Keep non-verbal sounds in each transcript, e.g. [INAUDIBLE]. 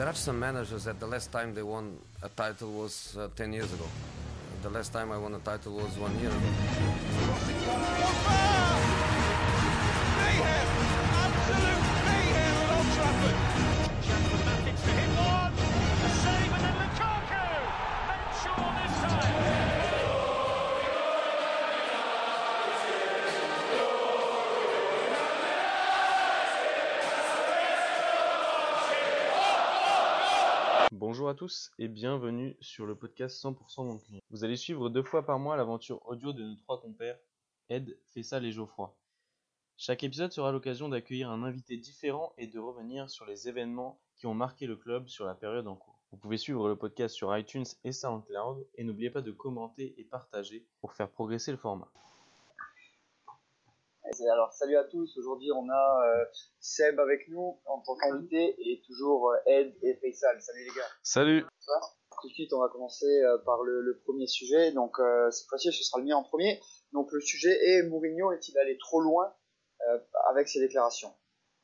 There are some managers that the last time they won a title was uh, 10 years ago. The last time I won a title was one year ago. Tous et bienvenue sur le podcast 100% mon client. Vous allez suivre deux fois par mois l'aventure audio de nos trois compères, Ed, Fessal et Geoffroy. Chaque épisode sera l'occasion d'accueillir un invité différent et de revenir sur les événements qui ont marqué le club sur la période en cours. Vous pouvez suivre le podcast sur iTunes et SoundCloud et n'oubliez pas de commenter et partager pour faire progresser le format. Alors salut à tous, aujourd'hui on a euh, Seb avec nous en tant qu'invité et toujours euh, Ed et Faisal. Salut les gars. Salut. Tout de suite on va commencer euh, par le, le premier sujet, donc euh, cette fois-ci ce sera le mien en premier. Donc le sujet est Mourinho est-il allé trop loin euh, avec ses déclarations?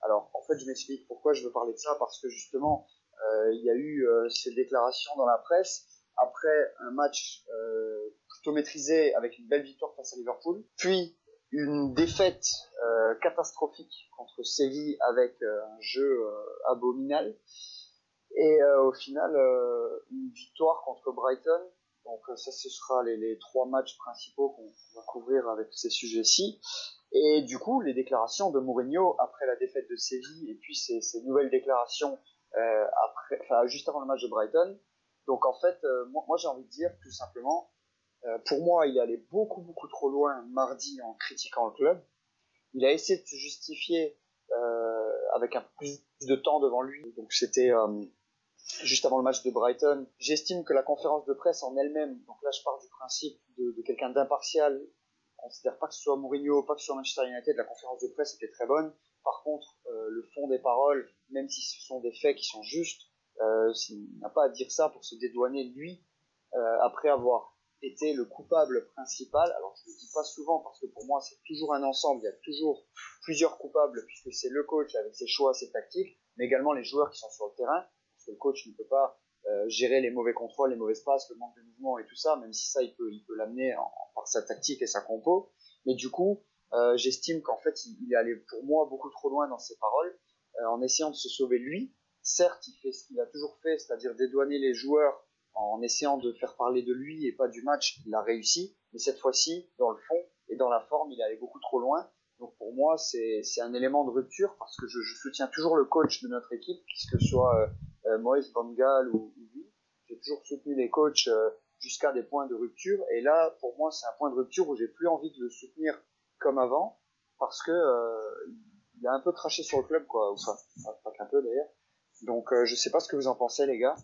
Alors en fait je m'explique pourquoi je veux parler de ça, parce que justement euh, il y a eu euh, ces déclarations dans la presse après un match euh, plutôt maîtrisé avec une belle victoire face à Liverpool, puis une défaite euh, catastrophique contre Séville avec euh, un jeu euh, abominable. Et euh, au final, euh, une victoire contre Brighton. Donc euh, ça, ce sera les, trois matchs principaux qu'on va couvrir avec ces sujets-ci. Et du coup, les déclarations de Mourinho après la défaite de Séville et puis ces, ces nouvelles déclarations après, juste avant le match de Brighton. Donc en fait, moi, moi j'ai envie de dire tout simplement, euh, pour moi, il allé beaucoup beaucoup trop loin mardi en critiquant le club. Il a essayé de se justifier euh, avec un peu plus de temps devant lui. Donc c'était euh, juste avant le match de Brighton. J'estime que la conférence de presse en elle-même, donc là je pars du principe de, quelqu'un d'impartial, je considère pas que ce soit Mourinho, pas que ce soit Manchester United, la conférence de presse était très bonne. Par contre, le fond des paroles, même si ce sont des faits qui sont justes, il n'a pas à dire ça pour se dédouaner lui après avoir été le coupable principal. Alors je le dis pas souvent parce que pour moi c'est toujours un ensemble, il y a toujours plusieurs coupables puisque c'est le coach avec ses choix, ses tactiques, mais également les joueurs qui sont sur le terrain parce que le coach ne peut pas euh, gérer les mauvais contrôles, les mauvais passes, le manque de mouvement et tout ça, même si ça il peut il peut l'amener en- par sa tactique et sa compo. Mais du coup, euh, j'estime qu'en fait il, il est allé pour moi beaucoup trop loin dans ses paroles euh, en essayant de se sauver lui. Certes, il fait ce qu'il a toujours fait, c'est-à-dire dédouaner les joueurs en essayant de faire parler de lui et pas du match, il a réussi. Mais cette fois-ci, dans le fond et dans la forme, il est allé beaucoup trop loin. Donc pour moi, c'est un élément de rupture parce que je, soutiens toujours le coach de notre équipe, que ce soit euh, euh, Moïse Van Gaal ou, ou lui. J'ai toujours soutenu les coachs euh, jusqu'à des points de rupture. Et là, pour moi, c'est un point de rupture où j'ai plus envie de le soutenir comme avant parce que euh, il a un peu craché sur le club, quoi. Enfin, pas qu'un peu d'ailleurs. Donc euh, je sais pas ce que vous en pensez, les gars.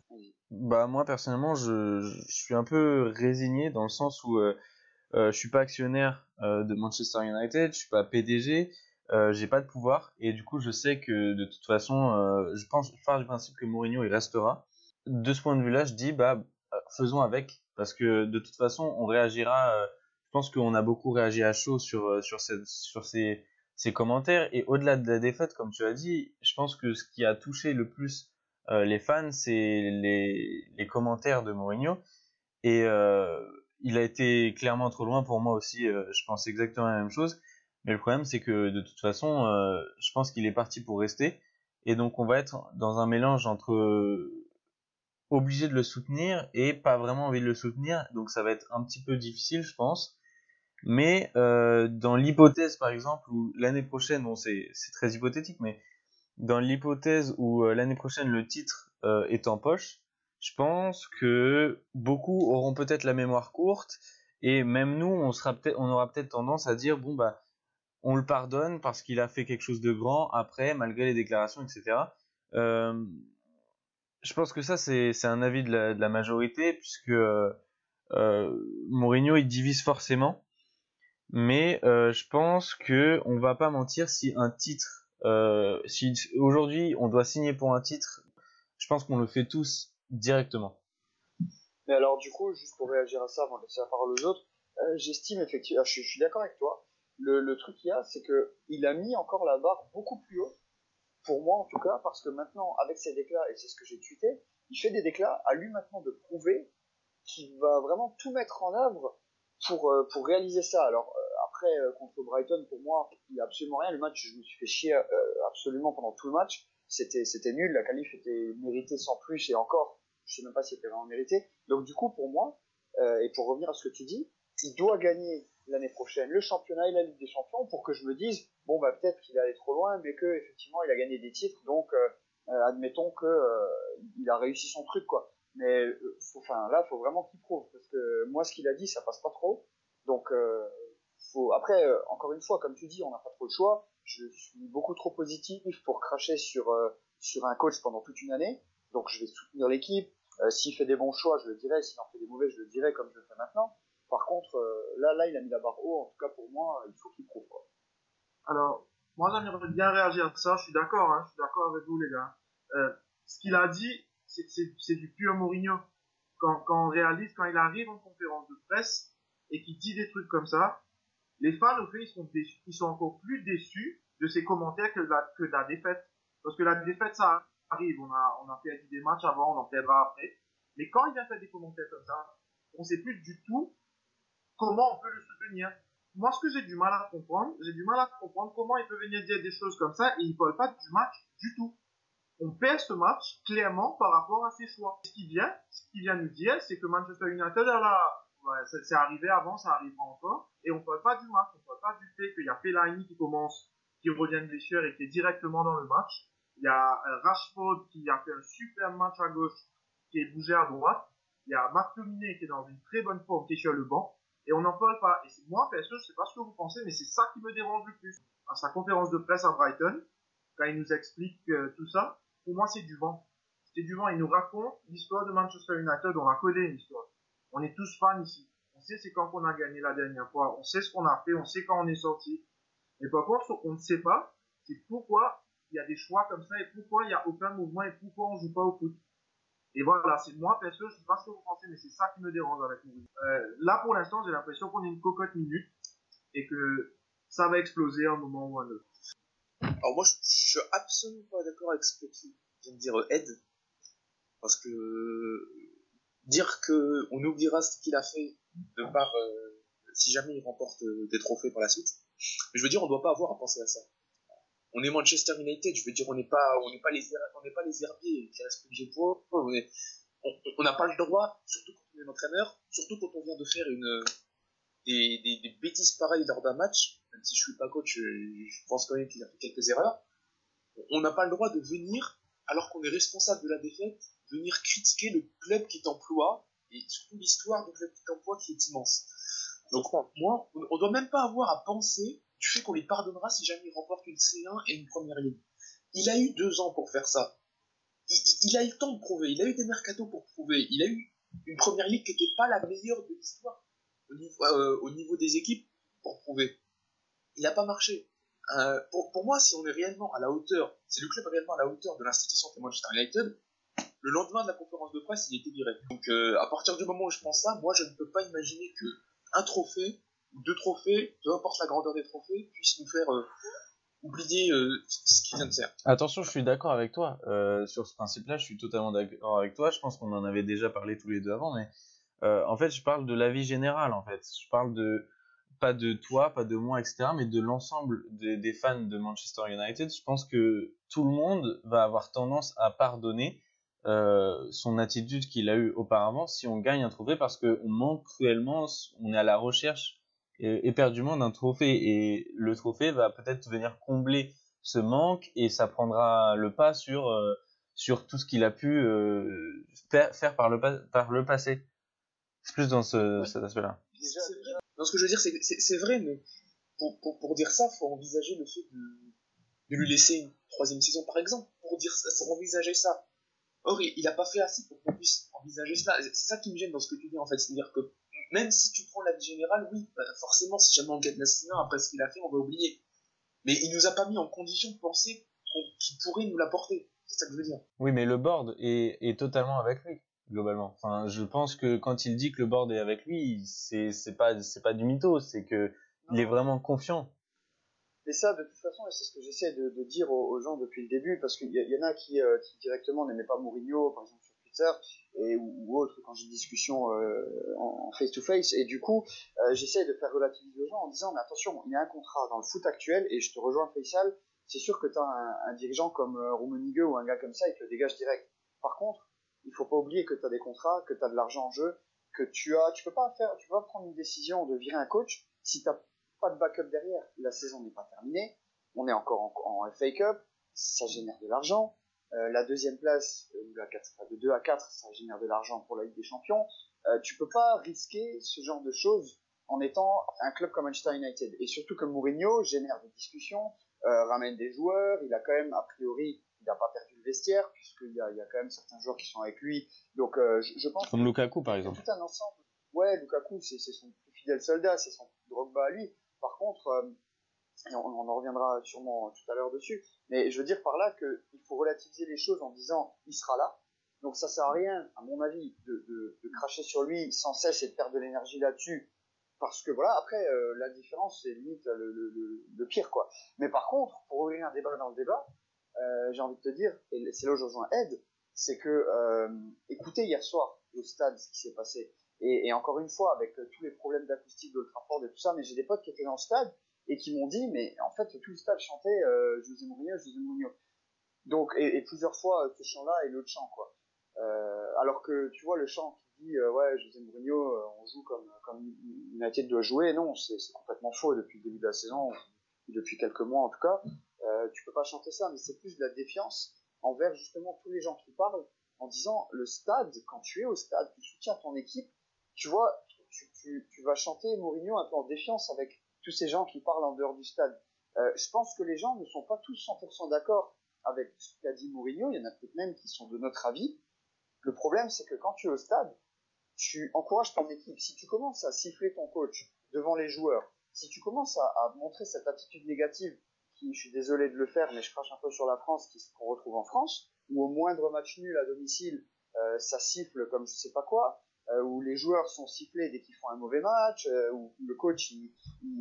Bah moi personnellement je, je suis un peu résigné dans le sens où euh, euh, je suis pas actionnaire euh, de Manchester United, je suis pas PDG, euh, j'ai pas de pouvoir et du coup je sais que de toute façon euh, je pense je pars du principe que Mourinho il restera. De ce point de vue-là, je dis bah faisons avec parce que de toute façon on réagira. je pense qu'on a beaucoup réagi à chaud sur sur cette sur ces ces commentaires et au-delà de la défaite comme tu as dit, je pense que ce qui a touché le plus euh, les fans, c'est les, commentaires de Mourinho. Et euh, il a été clairement trop loin pour moi aussi. euh, je pense exactement la même chose. Mais le problème, c'est que de toute façon, je pense qu'il est parti pour rester. Et donc, on va être dans un mélange entre obligé de le soutenir et pas vraiment envie de le soutenir. Donc, ça va être un petit peu difficile, je pense. Mais euh, dans l'hypothèse, par exemple, où l'année prochaine, bon, c'est très hypothétique, mais dans l'hypothèse où euh, l'année prochaine le titre euh, est en poche, je pense que beaucoup auront peut-être la mémoire courte et même nous, on sera peut-être, on aura peut-être tendance à dire bon bah, on le pardonne parce qu'il a fait quelque chose de grand après, malgré les déclarations, etc. Euh, je pense que ça c'est un avis de la, de la majorité puisque euh, Mourinho il divise forcément, mais euh, je pense que on va pas mentir si un titre euh, si aujourd'hui on doit signer pour un titre, je pense qu'on le fait tous directement. Mais alors, du coup, juste pour réagir à ça avant de laisser la parole aux autres, euh, j'estime effectivement, je, suis d'accord avec toi. Le, le truc qu'il y a, c'est que il a mis encore la barre beaucoup plus haut pour moi en tout cas, parce que maintenant, avec ses déclats, et c'est ce que j'ai tweeté, il fait des déclats, à lui maintenant de prouver qu'il va vraiment tout mettre en œuvre pour, euh, pour réaliser ça. Alors euh, contre Brighton, pour moi, il n'y a absolument rien. Le match, je me suis fait chier absolument pendant tout le match. C'était, nul, la qualif était méritée sans plus, et encore, je sais même pas si c'était vraiment mérité. Donc du coup, pour moi, et pour revenir à ce que tu dis, il doit gagner l'année prochaine le championnat et la Ligue des Champions pour que je me dise bon bah peut-être qu'il est allé trop loin mais que effectivement il a gagné des titres donc admettons que il a réussi son truc quoi mais euh, enfin là, faut vraiment qu'il prouve parce que moi, ce qu'il a dit, ça passe pas trop. Donc, euh, après, euh, encore une fois, comme tu dis, on n'a pas trop le choix. Je suis beaucoup trop positif pour cracher sur sur un coach pendant toute une année. Donc, je vais soutenir l'équipe. s'il fait des bons choix, je le dirai. S'il en fait des mauvais, je le dirai comme je le fais maintenant. Par contre, là, là, il a mis la barre haut. En tout cas, pour moi, il faut qu'il prouve. Quoi. Alors, moi, j'aimerais bien réagir à ça. Je suis d'accord. Hein, je suis d'accord avec vous, les gars. ce qu'il a dit, c'est du pur Mourinho. Quand, quand on réalise, quand il arrive en conférence de presse et qu'il dit des trucs comme ça, les fans, au fait, ils sont, ils sont encore plus déçus de ses commentaires que de, la, la défaite. Parce que la défaite, ça arrive. On a, on a fait des matchs avant, on en perdra après. Mais quand il vient faire des commentaires comme ça, on sait plus du tout comment on peut le soutenir. Moi, ce que j'ai du mal à comprendre, j'ai du mal à comprendre comment il peut venir dire des choses comme ça et il parle pas du match du tout on perd ce match clairement par rapport à ses choix. Ce qui vient, vient nous dire, c'est que Manchester United, c'est arrivé avant, ça arrivera encore, et on ne parle pas du match, on ne parle pas du fait qu'il y a Fellaini qui commence, qui revient de blessure et qui est directement dans le match. Il y a euh, Rashford qui a fait un super match à gauche, qui est bougé à droite. Il y a Marc Dominé qui est dans une très bonne forme, qui est sur le banc. Et on n'en parle pas. Et moi, perso, je sais pas ce que vous pensez, mais c'est ça qui me dérange le plus. À sa conférence de presse à Brighton, quand il nous explique euh, tout ça, pour moi, c'est du vent. C'est du vent. Il nous raconte l'histoire de Manchester United. On la connaît, l'histoire. On est tous fans ici. On sait c'est quand on a gagné la dernière fois. On sait ce qu'on a fait. On sait quand on est sorti. Mais par contre, ce qu'on ne sait pas, c'est pourquoi il y a des choix comme ça et pourquoi il n'y a aucun mouvement et pourquoi on joue pas au foot. Et voilà, c'est moi, perso, je sais pas ce que vous pensez, mais c'est ça qui me dérange avec nous. Euh, là, pour l'instant, j'ai l'impression qu'on est une cocotte minute et que ça va exploser un moment ou un autre. Alors moi, je, suis absolument pas d'accord avec ce que tu viens de dire, Ed, parce que dire que on oubliera ce qu'il a fait de par euh, si jamais il remporte euh, des trophées par la suite, je veux dire, on doit pas avoir à penser à ça. On est Manchester United, je veux dire, on n'est pas, pas les, on pas les herbiers qui respectent pour on n'a pas le droit, surtout quand on est entraîneur, surtout quand on vient de faire une, des, des, des bêtises pareilles lors d'un match, même si je suis pas coach, je pense quand même qu'il a fait quelques erreurs. On n'a pas le droit de venir, alors qu'on est responsable de la défaite, venir critiquer le club qui t'emploie, et surtout l'histoire du club qui t'emploie qui est immense. Donc moi, on doit même pas avoir à penser du fait qu'on les pardonnera si jamais ils remportent une C1 et une première ligue. Il a eu deux ans pour faire ça. Il, il, a eu le temps de prouver, il a eu des mercatos pour prouver, il a eu une première ligue qui n'était pas la meilleure de l'histoire au niveau, euh, au niveau des équipes pour prouver il n'a pas marché. Euh, pour, pour, moi, si on est réellement à la hauteur, si le club est réellement à la hauteur de l'institution de Manchester United, le lendemain de la conférence de presse, il était viré. Donc, euh, à partir du moment où je pense ça, moi, je ne peux pas imaginer que un trophée ou deux trophées, peu importe la grandeur des trophées, puisse nous faire euh, oublier ce qui vient de faire. Attention, je suis d'accord avec toi sur ce principe-là. Je suis totalement d'accord avec toi. Je pense qu'on en avait déjà parlé tous les deux avant, mais en fait, je parle de l'avis général. En fait, je parle de pas de toi, pas de moi, etc., mais de l'ensemble des, fans de Manchester United, je pense que tout le monde va avoir tendance à pardonner euh, son attitude qu'il a eue auparavant si on gagne un trophée parce qu'on manque cruellement, on est à la recherche éperdument d'un trophée. Et le trophée va peut-être venir combler ce manque et ça prendra le pas sur, euh, sur tout ce qu'il a pu euh, faire par le, par le passé. C'est plus dans ce, cet aspect-là. Ce que je veux dire, c'est vrai, mais pour, pour, pour, dire ça, faut envisager le fait de, de lui laisser une troisième saison, par exemple, pour dire envisager ça. Or, il n'a pas fait assez pour qu'on puisse envisager cela. C'est ça qui me gêne dans ce que tu dis, en fait. C'est-à-dire que même si tu prends la vie générale, oui, bah, forcément, si jamais on gagne la saison, après ce qu'il a fait, on va oublier. Mais il nous a pas mis en condition de penser qu'il pourrait nous l'apporter. C'est ça que je veux dire. Oui, mais le board est, est totalement avec lui globalement. Enfin, je pense que quand il dit que le board est avec lui, c'est pas c'est pas du mytho, c'est que il est vraiment confiant. Mais ça, de toute façon, et c'est ce que j'essaie de, dire aux, gens depuis le début, parce qu'il y, en a qui, euh, qui directement n'aimaient pas Mourinho, par exemple sur Twitter, et, ou, ou autre, quand j'ai discussion euh, en face-to-face, et du coup, euh, j'essaie de faire relativiser aux gens en disant, mais attention, il y a un contrat dans le foot actuel, et je te rejoins Faisal, c'est sûr que tu as un, dirigeant comme euh, Rummenigge ou un gars comme ça, il te le dégage direct. Par contre, il faut pas oublier que tu as des contrats, que tu as de l'argent en jeu, que tu as, tu peux pas faire, tu peux prendre une décision de virer un coach si t'as pas de backup derrière. La saison n'est pas terminée, on est encore en, en FA Cup, ça génère de l'argent. Euh, la deuxième place, euh, la 4, de 2 à 4, ça génère de l'argent pour la Ligue des Champions. Euh, tu peux pas risquer ce genre de choses en étant un club comme Manchester United. Et surtout que Mourinho génère des discussions, euh, ramène des joueurs, il a quand même, a priori, il n'a pas perdu le vestiaire, puisqu'il y a, il y a quand même certains joueurs qui sont avec lui. Donc euh, je, je pense Comme Lukaku, par exemple. tout un ensemble. Ouais, Lukaku, c'est c'est son plus fidèle soldat, c'est son Drogba à lui. Par contre, euh, on, en reviendra sûrement tout à l'heure dessus, mais je veux dire par là qu'il faut relativiser les choses en disant il sera là. Donc ça sert à rien, à mon avis, de, cracher sur lui sans cesse et de perdre de l'énergie là-dessus. Parce que voilà, après, euh, la différence, c'est limite le pire, quoi. Mais par contre, pour ouvrir un débat dans le débat, euh, j'ai envie de te dire, et c'est là où je rejoins Ed, c'est que, euh, écoutez hier soir au stade ce qui s'est passé, et, encore une fois, avec euh, tous les problèmes d'acoustique de Trafford et tout ça, mais j'ai des potes qui étaient dans le stade et qui m'ont dit, mais en fait, tout le stade chantait euh, José Mourinho, José Mourinho. Donc, et, plusieurs fois, euh, ce chant-là et l'autre chant, quoi. Alors que, tu vois, le chant qui dit, ouais, José Mourinho, on joue comme, comme United doit jouer, non, c'est complètement faux depuis le début de la saison, depuis quelques mois en tout cas. Tu peux pas chanter ça, mais c'est plus de la défiance envers justement tous les gens qui parlent en disant le stade, quand tu es au stade, tu soutiens ton équipe, tu vois, tu, vas chanter Mourinho un peu en défiance avec tous ces gens qui parlent en dehors du stade. Euh, je pense que les gens ne sont pas tous 100% d'accord avec ce qu'a dit Mourinho, il y en a peut-être même qui sont de notre avis. Le problème, c'est que quand tu es au stade, tu encourages ton équipe. Si tu commences à siffler ton coach devant les joueurs, si tu commences à, montrer cette attitude négative, qui, je suis désolé de le faire, mais je crache un peu sur la France, qu'on retrouve en France, où au moindre match nul à domicile, euh, ça siffle comme je sais pas quoi, euh, où les joueurs sont sifflés dès qu'ils font un mauvais match, euh, où le coach,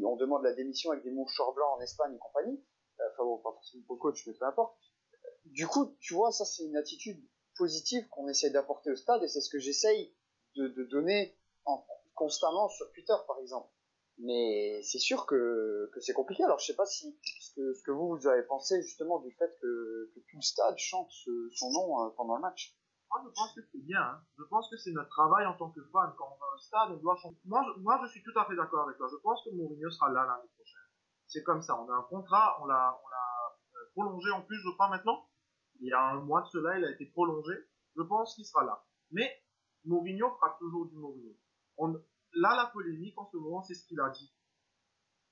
on demande la démission avec des mouchoirs blancs en Espagne et compagnie, euh, enfin bon, pas forcément pour le coach, mais peu importe. Du coup, tu vois, ça c'est une attitude positive qu'on essaie d'apporter au stade, et c'est ce que j'essaye de, donner en, constamment sur Twitter, par exemple. Mais c'est sûr que, c'est compliqué. Alors je sais pas si ce que, vous, vous avez pensé justement du fait que, tout le stade chante son nom pendant le match. Moi, je pense que c'est bien. Hein. Je pense que c'est notre travail en tant que fan. Quand on va au stade, on doit chanter. Moi, je, moi, je suis tout à fait d'accord avec toi. Je pense que Mourinho sera là l'année prochaine. C'est comme ça. On a un contrat, on l'a, on l'a prolongé en plus, je crois, maintenant. Il y a un mois de cela, il a été prolongé. Je pense qu'il sera là. Mais Mourinho fera toujours du Mourinho. Là, la polémique en ce moment, c'est ce qu'il a dit.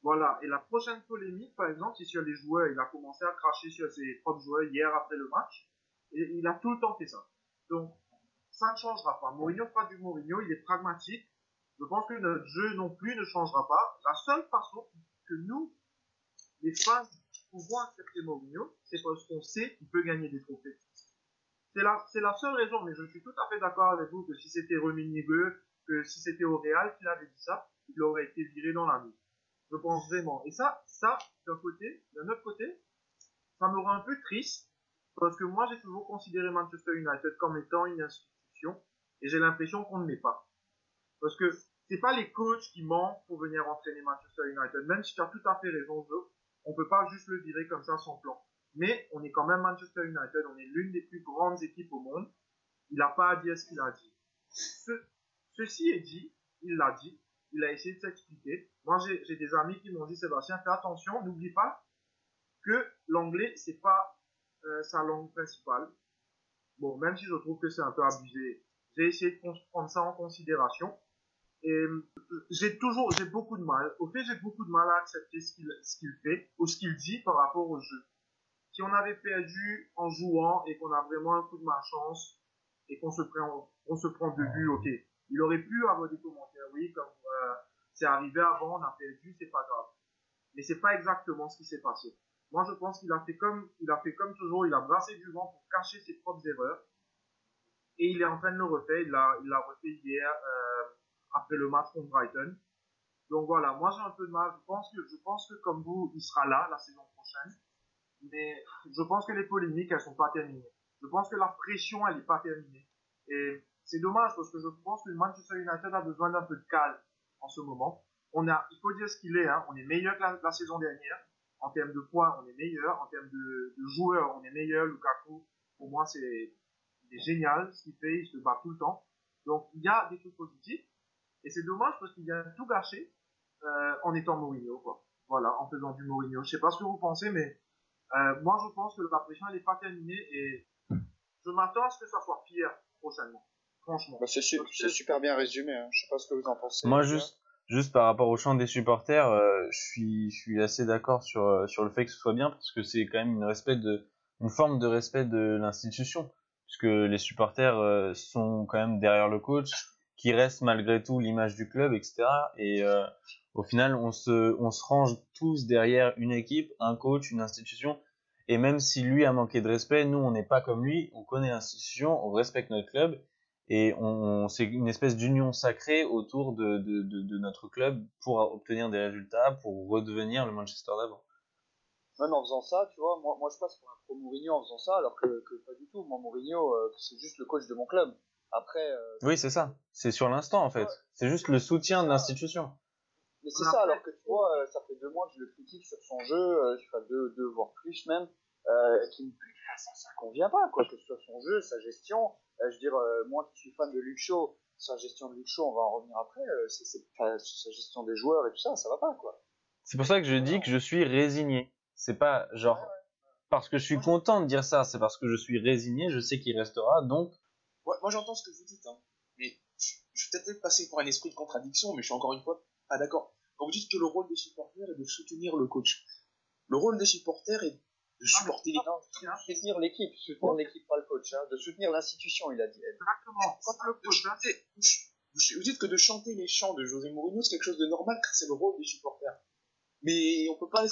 Voilà. Et la prochaine polémique, par exemple, c'est sur les joueurs. Il a commencé à cracher sur ses propres joueurs hier après le match. Il a tout le temps fait ça. Donc, ça ne changera pas. Mourinho fera du Mourinho. Il est pragmatique. Je pense que notre jeu non plus ne changera pas. La seule façon que nous, les fans, pouvons accepter Mourinho, c'est parce qu'on sait qu'il peut gagner des trophées. C'est la, seule raison, mais je suis tout à fait d'accord avec vous que si c'était Rummenigge, que si c'était au Real qu'il avait dit ça, il aurait été viré dans la nuit. Je pense vraiment. Et ça, ça, d'un côté, d'un autre côté, ça me rend un peu triste, parce que moi, j'ai toujours considéré Manchester United comme étant une institution, et j'ai l'impression qu'on ne l'est pas. Parce que c'est pas les coachs qui manquent pour venir entraîner Manchester United, même si tu as tout à fait raison, on peut pas juste le virer comme ça sans plan. Mais on est quand même Manchester United, on est l'une des plus grandes équipes au monde. Il n'a pas à dire ce qu'il a dit. Ce, ceci est dit, il l'a dit, il a essayé de s'expliquer. Moi, j'ai des amis qui m'ont dit, Sébastien, fais attention, n'oublie pas que l'anglais, c'est pas euh, sa langue principale. Bon, même si je trouve que c'est un peu abusé, j'ai essayé de prendre ça en considération. Et euh, j'ai toujours, j'ai beaucoup de mal. Au fait, j'ai beaucoup de mal à accepter ce qu'il fait ou ce qu'il dit par rapport au jeu si on avait perdu en jouant et qu'on a vraiment un coup de malchance et qu'on se prend, on se prend deux buts, ok. Il aurait pu avoir des commentaires, oui, comme euh, c'est arrivé avant, on a perdu, c'est pas grave. Mais c'est pas exactement ce qui s'est passé. Moi, je pense qu'il a fait comme, il a fait comme toujours, il a brassé du vent pour cacher ses propres erreurs. Et il est en train de le refaire. Il l'a, il l'a refait hier euh, après le match contre Brighton. Donc voilà, moi j'ai un peu de mal. Je pense que, je pense que comme vous, il sera là la saison prochaine. Mais je pense que les polémiques, elles sont pas terminées. Je pense que la pression, elle est pas terminée. Et c'est dommage parce que je pense que Manchester United a besoin d'un peu de calme en ce moment. On a, il faut dire ce qu'il est, hein, on est meilleur que la, saison dernière. En termes de points, on est meilleur. En termes de, de joueurs, on est meilleur. Lukaku, pour moi, c'est génial ce qu'il fait. Il se bat tout le temps. Donc, il y a des trucs positifs. Et c'est dommage parce qu'il vient tout gâcher euh, en étant Mourinho, quoi. Voilà, en faisant du Mourinho. Je sais pas ce que vous pensez, mais euh, moi, je pense que la pression, elle n'est pas terminée et je m'attends à ce que ça soit pire prochainement. Franchement. Bah, c'est su super bien résumé. Hein. Je sais pas ce que vous en pensez. Moi, juste, juste par rapport au chant des supporters, euh, je suis, je suis assez d'accord sur, euh, sur le fait que ce soit bien parce que c'est quand même une respect de, une forme de respect de l'institution puisque les supporters euh, sont quand même derrière le coach, qui reste malgré tout l'image du club, etc. Et euh, au final, on se, on se range tous derrière une équipe, un coach, une institution. Et même si lui a manqué de respect, nous, on n'est pas comme lui. On connaît l'institution, on respecte notre club. Et on, c'est une espèce d'union sacrée autour de, de, de, de, notre club pour obtenir des résultats, pour redevenir le Manchester d'avant. Même en faisant ça, tu vois, moi, moi je passe pour un pro Mourinho en faisant ça, alors que, que pas du tout. Moi, Mourinho, euh, c'est juste le coach de mon club. Après. Euh, oui, c'est ça. C'est sur l'instant, en fait. Ouais. C'est juste le soutien de l'institution. Mais c'est ça, alors que tu vois, euh, ça fait deux mois que je le critique sur son jeu, euh, enfin deux, deux voire plus même, euh, qui ça, ça convient pas, quoi, que ce soit son jeu, sa gestion. Je veux dire, euh, moi qui suis fan de Luke Shaw, sa gestion de Luke Shaw, on va en revenir après, euh, c'est sa gestion des joueurs et tout ça, ça va pas, quoi. C'est pour ça que je dis que je suis résigné. C'est pas genre ouais, ouais. parce que je suis content de dire ça, c'est parce que je suis résigné, je sais qu'il restera, donc. Moi j'entends ce que vous dites, hein. mais je, je vais peut-être passer pour un esprit de contradiction, mais je suis encore une fois pas d'accord. Quand vous dites que le rôle des supporters est de soutenir le coach, le rôle des supporters est de supporter ah, l'équipe. Soutenir l'équipe, soutenir l'équipe, pas le coach, hein, de soutenir l'institution, il a dit. Exactement. Quand le coach, vous dites que de chanter les chants de José Mourinho, c'est quelque chose de normal, car c'est le rôle des supporters. Mais on peut pas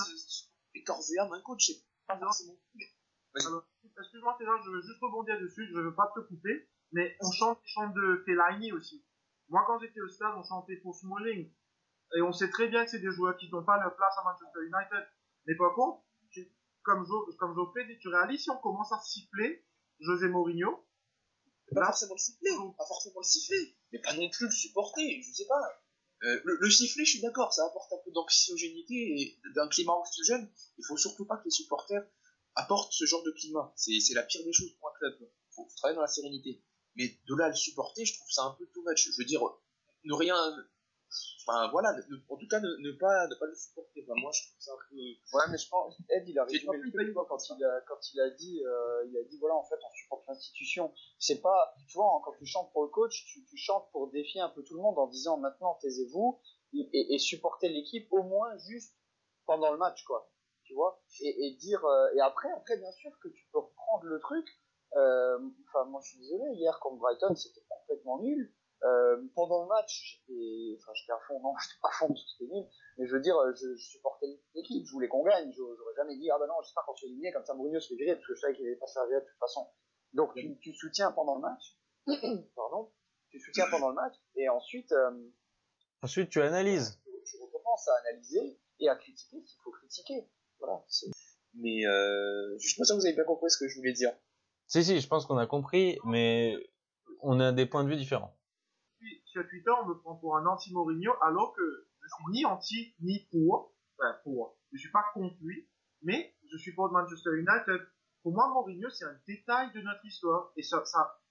corps et âme un coach, c'est pas forcément. Excuse-moi, César, je veux juste rebondir dessus, je veux pas te couper, mais on chante les chants de Fellaini aussi. Moi, quand j'étais au stade, on chantait pour Smalling. Et on sait très bien que c'est des joueurs qui n'ont pas leur place à Manchester United. Mais par contre, comme, jo, comme Geoffrey dit, tu réalises si on commence à siffler José Mourinho. Pas là, forcément le siffler, pas forcément le siffler, mais pas non plus le supporter, je sais pas. Euh, le, le, sifflet, je suis d'accord, ça apporte un peu d'anxiogénité et d'un climat anxiogène. Il faut surtout pas que les supporters apportent ce genre de climat. C'est la pire des choses pour un club. Il faut, faut, travailler dans la sérénité. Mais de là à le supporter, je trouve ça un peu too much. Je veux dire, ne rien. Enfin voilà, ne, en tout cas, ne, ne, pas, ne pas le supporter. Enfin, moi, je trouve ça un peu. Ouais, mais je pense, Ed, il a résumé le truc quand il a, quand il a dit, euh, il a dit, voilà, en fait, on supporte l'institution. C'est pas, tu vois, quand tu chantes pour le coach, tu, tu chantes pour défier un peu tout le monde en disant, maintenant, taisez-vous et, et, et supporter l'équipe au moins juste pendant le match, quoi. Tu vois, et, et dire, euh, et après, après, bien sûr que tu peux reprendre le truc. Euh, enfin, moi, je suis désolé, hier, contre Brighton, c'était complètement nul. Euh, pendant le match, j'étais, enfin, j'étais à fond, non, [LAUGHS] j'étais pas à fond, c'était nul, mais je veux dire, je, je supportais l'équipe, je voulais qu'on gagne, j'aurais jamais dit, ah bah non, j'espère qu'on se fait éliminer, comme ça Mourinho se fait virer, parce que je savais qu'il allait pas se faire virer de toute façon. Donc, tu, tu soutiens pendant le match, [COUGHS] pardon, tu soutiens pendant le match, et ensuite, euh, ensuite tu analyses. Tu, tu recommences à analyser et à critiquer s'il faut critiquer. Voilà. Mais, euh, je suis pas sûr que vous avez bien compris ce que je voulais dire. Si, si, je pense qu'on a compris, mais on a des points de vue différents sur Twitter, on me prend pour un anti-Mourinho, alors que je suis ni anti, ni pour. Enfin, pour. Je suis pas contre lui, mais je suis pour Manchester United. Pour moi, Mourinho, c'est un détail de notre histoire. Et ça, ça,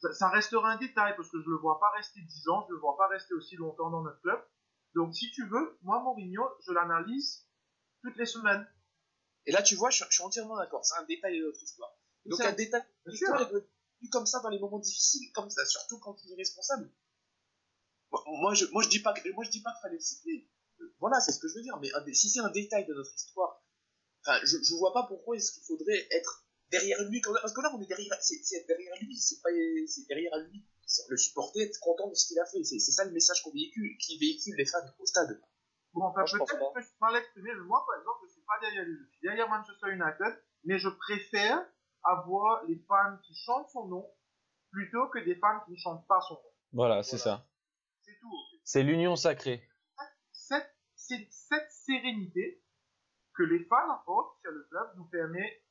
ça, ça, restera un détail, parce que je le vois pas rester 10 ans, je le vois pas rester aussi longtemps dans notre club. Donc, si tu veux, moi, Mourinho, je l'analyse toutes les semaines. Et là, tu vois, je, je suis entièrement d'accord. C'est un détail de notre histoire. Donc, un, un détail de comme ça dans les moments difficiles, comme ça, surtout quand il est responsable. Moi, je, moi, je dis pas que, moi, je dis pas qu'il fallait le citer. Voilà, c'est ce que je veux dire. Mais un, si c'est un détail de notre histoire, enfin, je, je vois pas pourquoi est-ce qu'il faudrait être derrière lui, parce que là, on est derrière, c'est derrière lui, c'est pas, c'est derrière lui. Le supporter, être content de ce qu'il a fait. C'est ça le message qu'on véhicule, qui véhicule les fans au stade. Bon, enfin, peut-être que je mal exprimé, mais moi, par exemple, je suis pas derrière lui. Je suis derrière Manchester United, mais je préfère avoir les fans qui chantent son nom plutôt que des fans qui ne chantent pas son nom. Voilà, c'est ça. C'est tout. C'est l'union sacrée. c'est cette sérénité que les fans apportent sur le club nous permet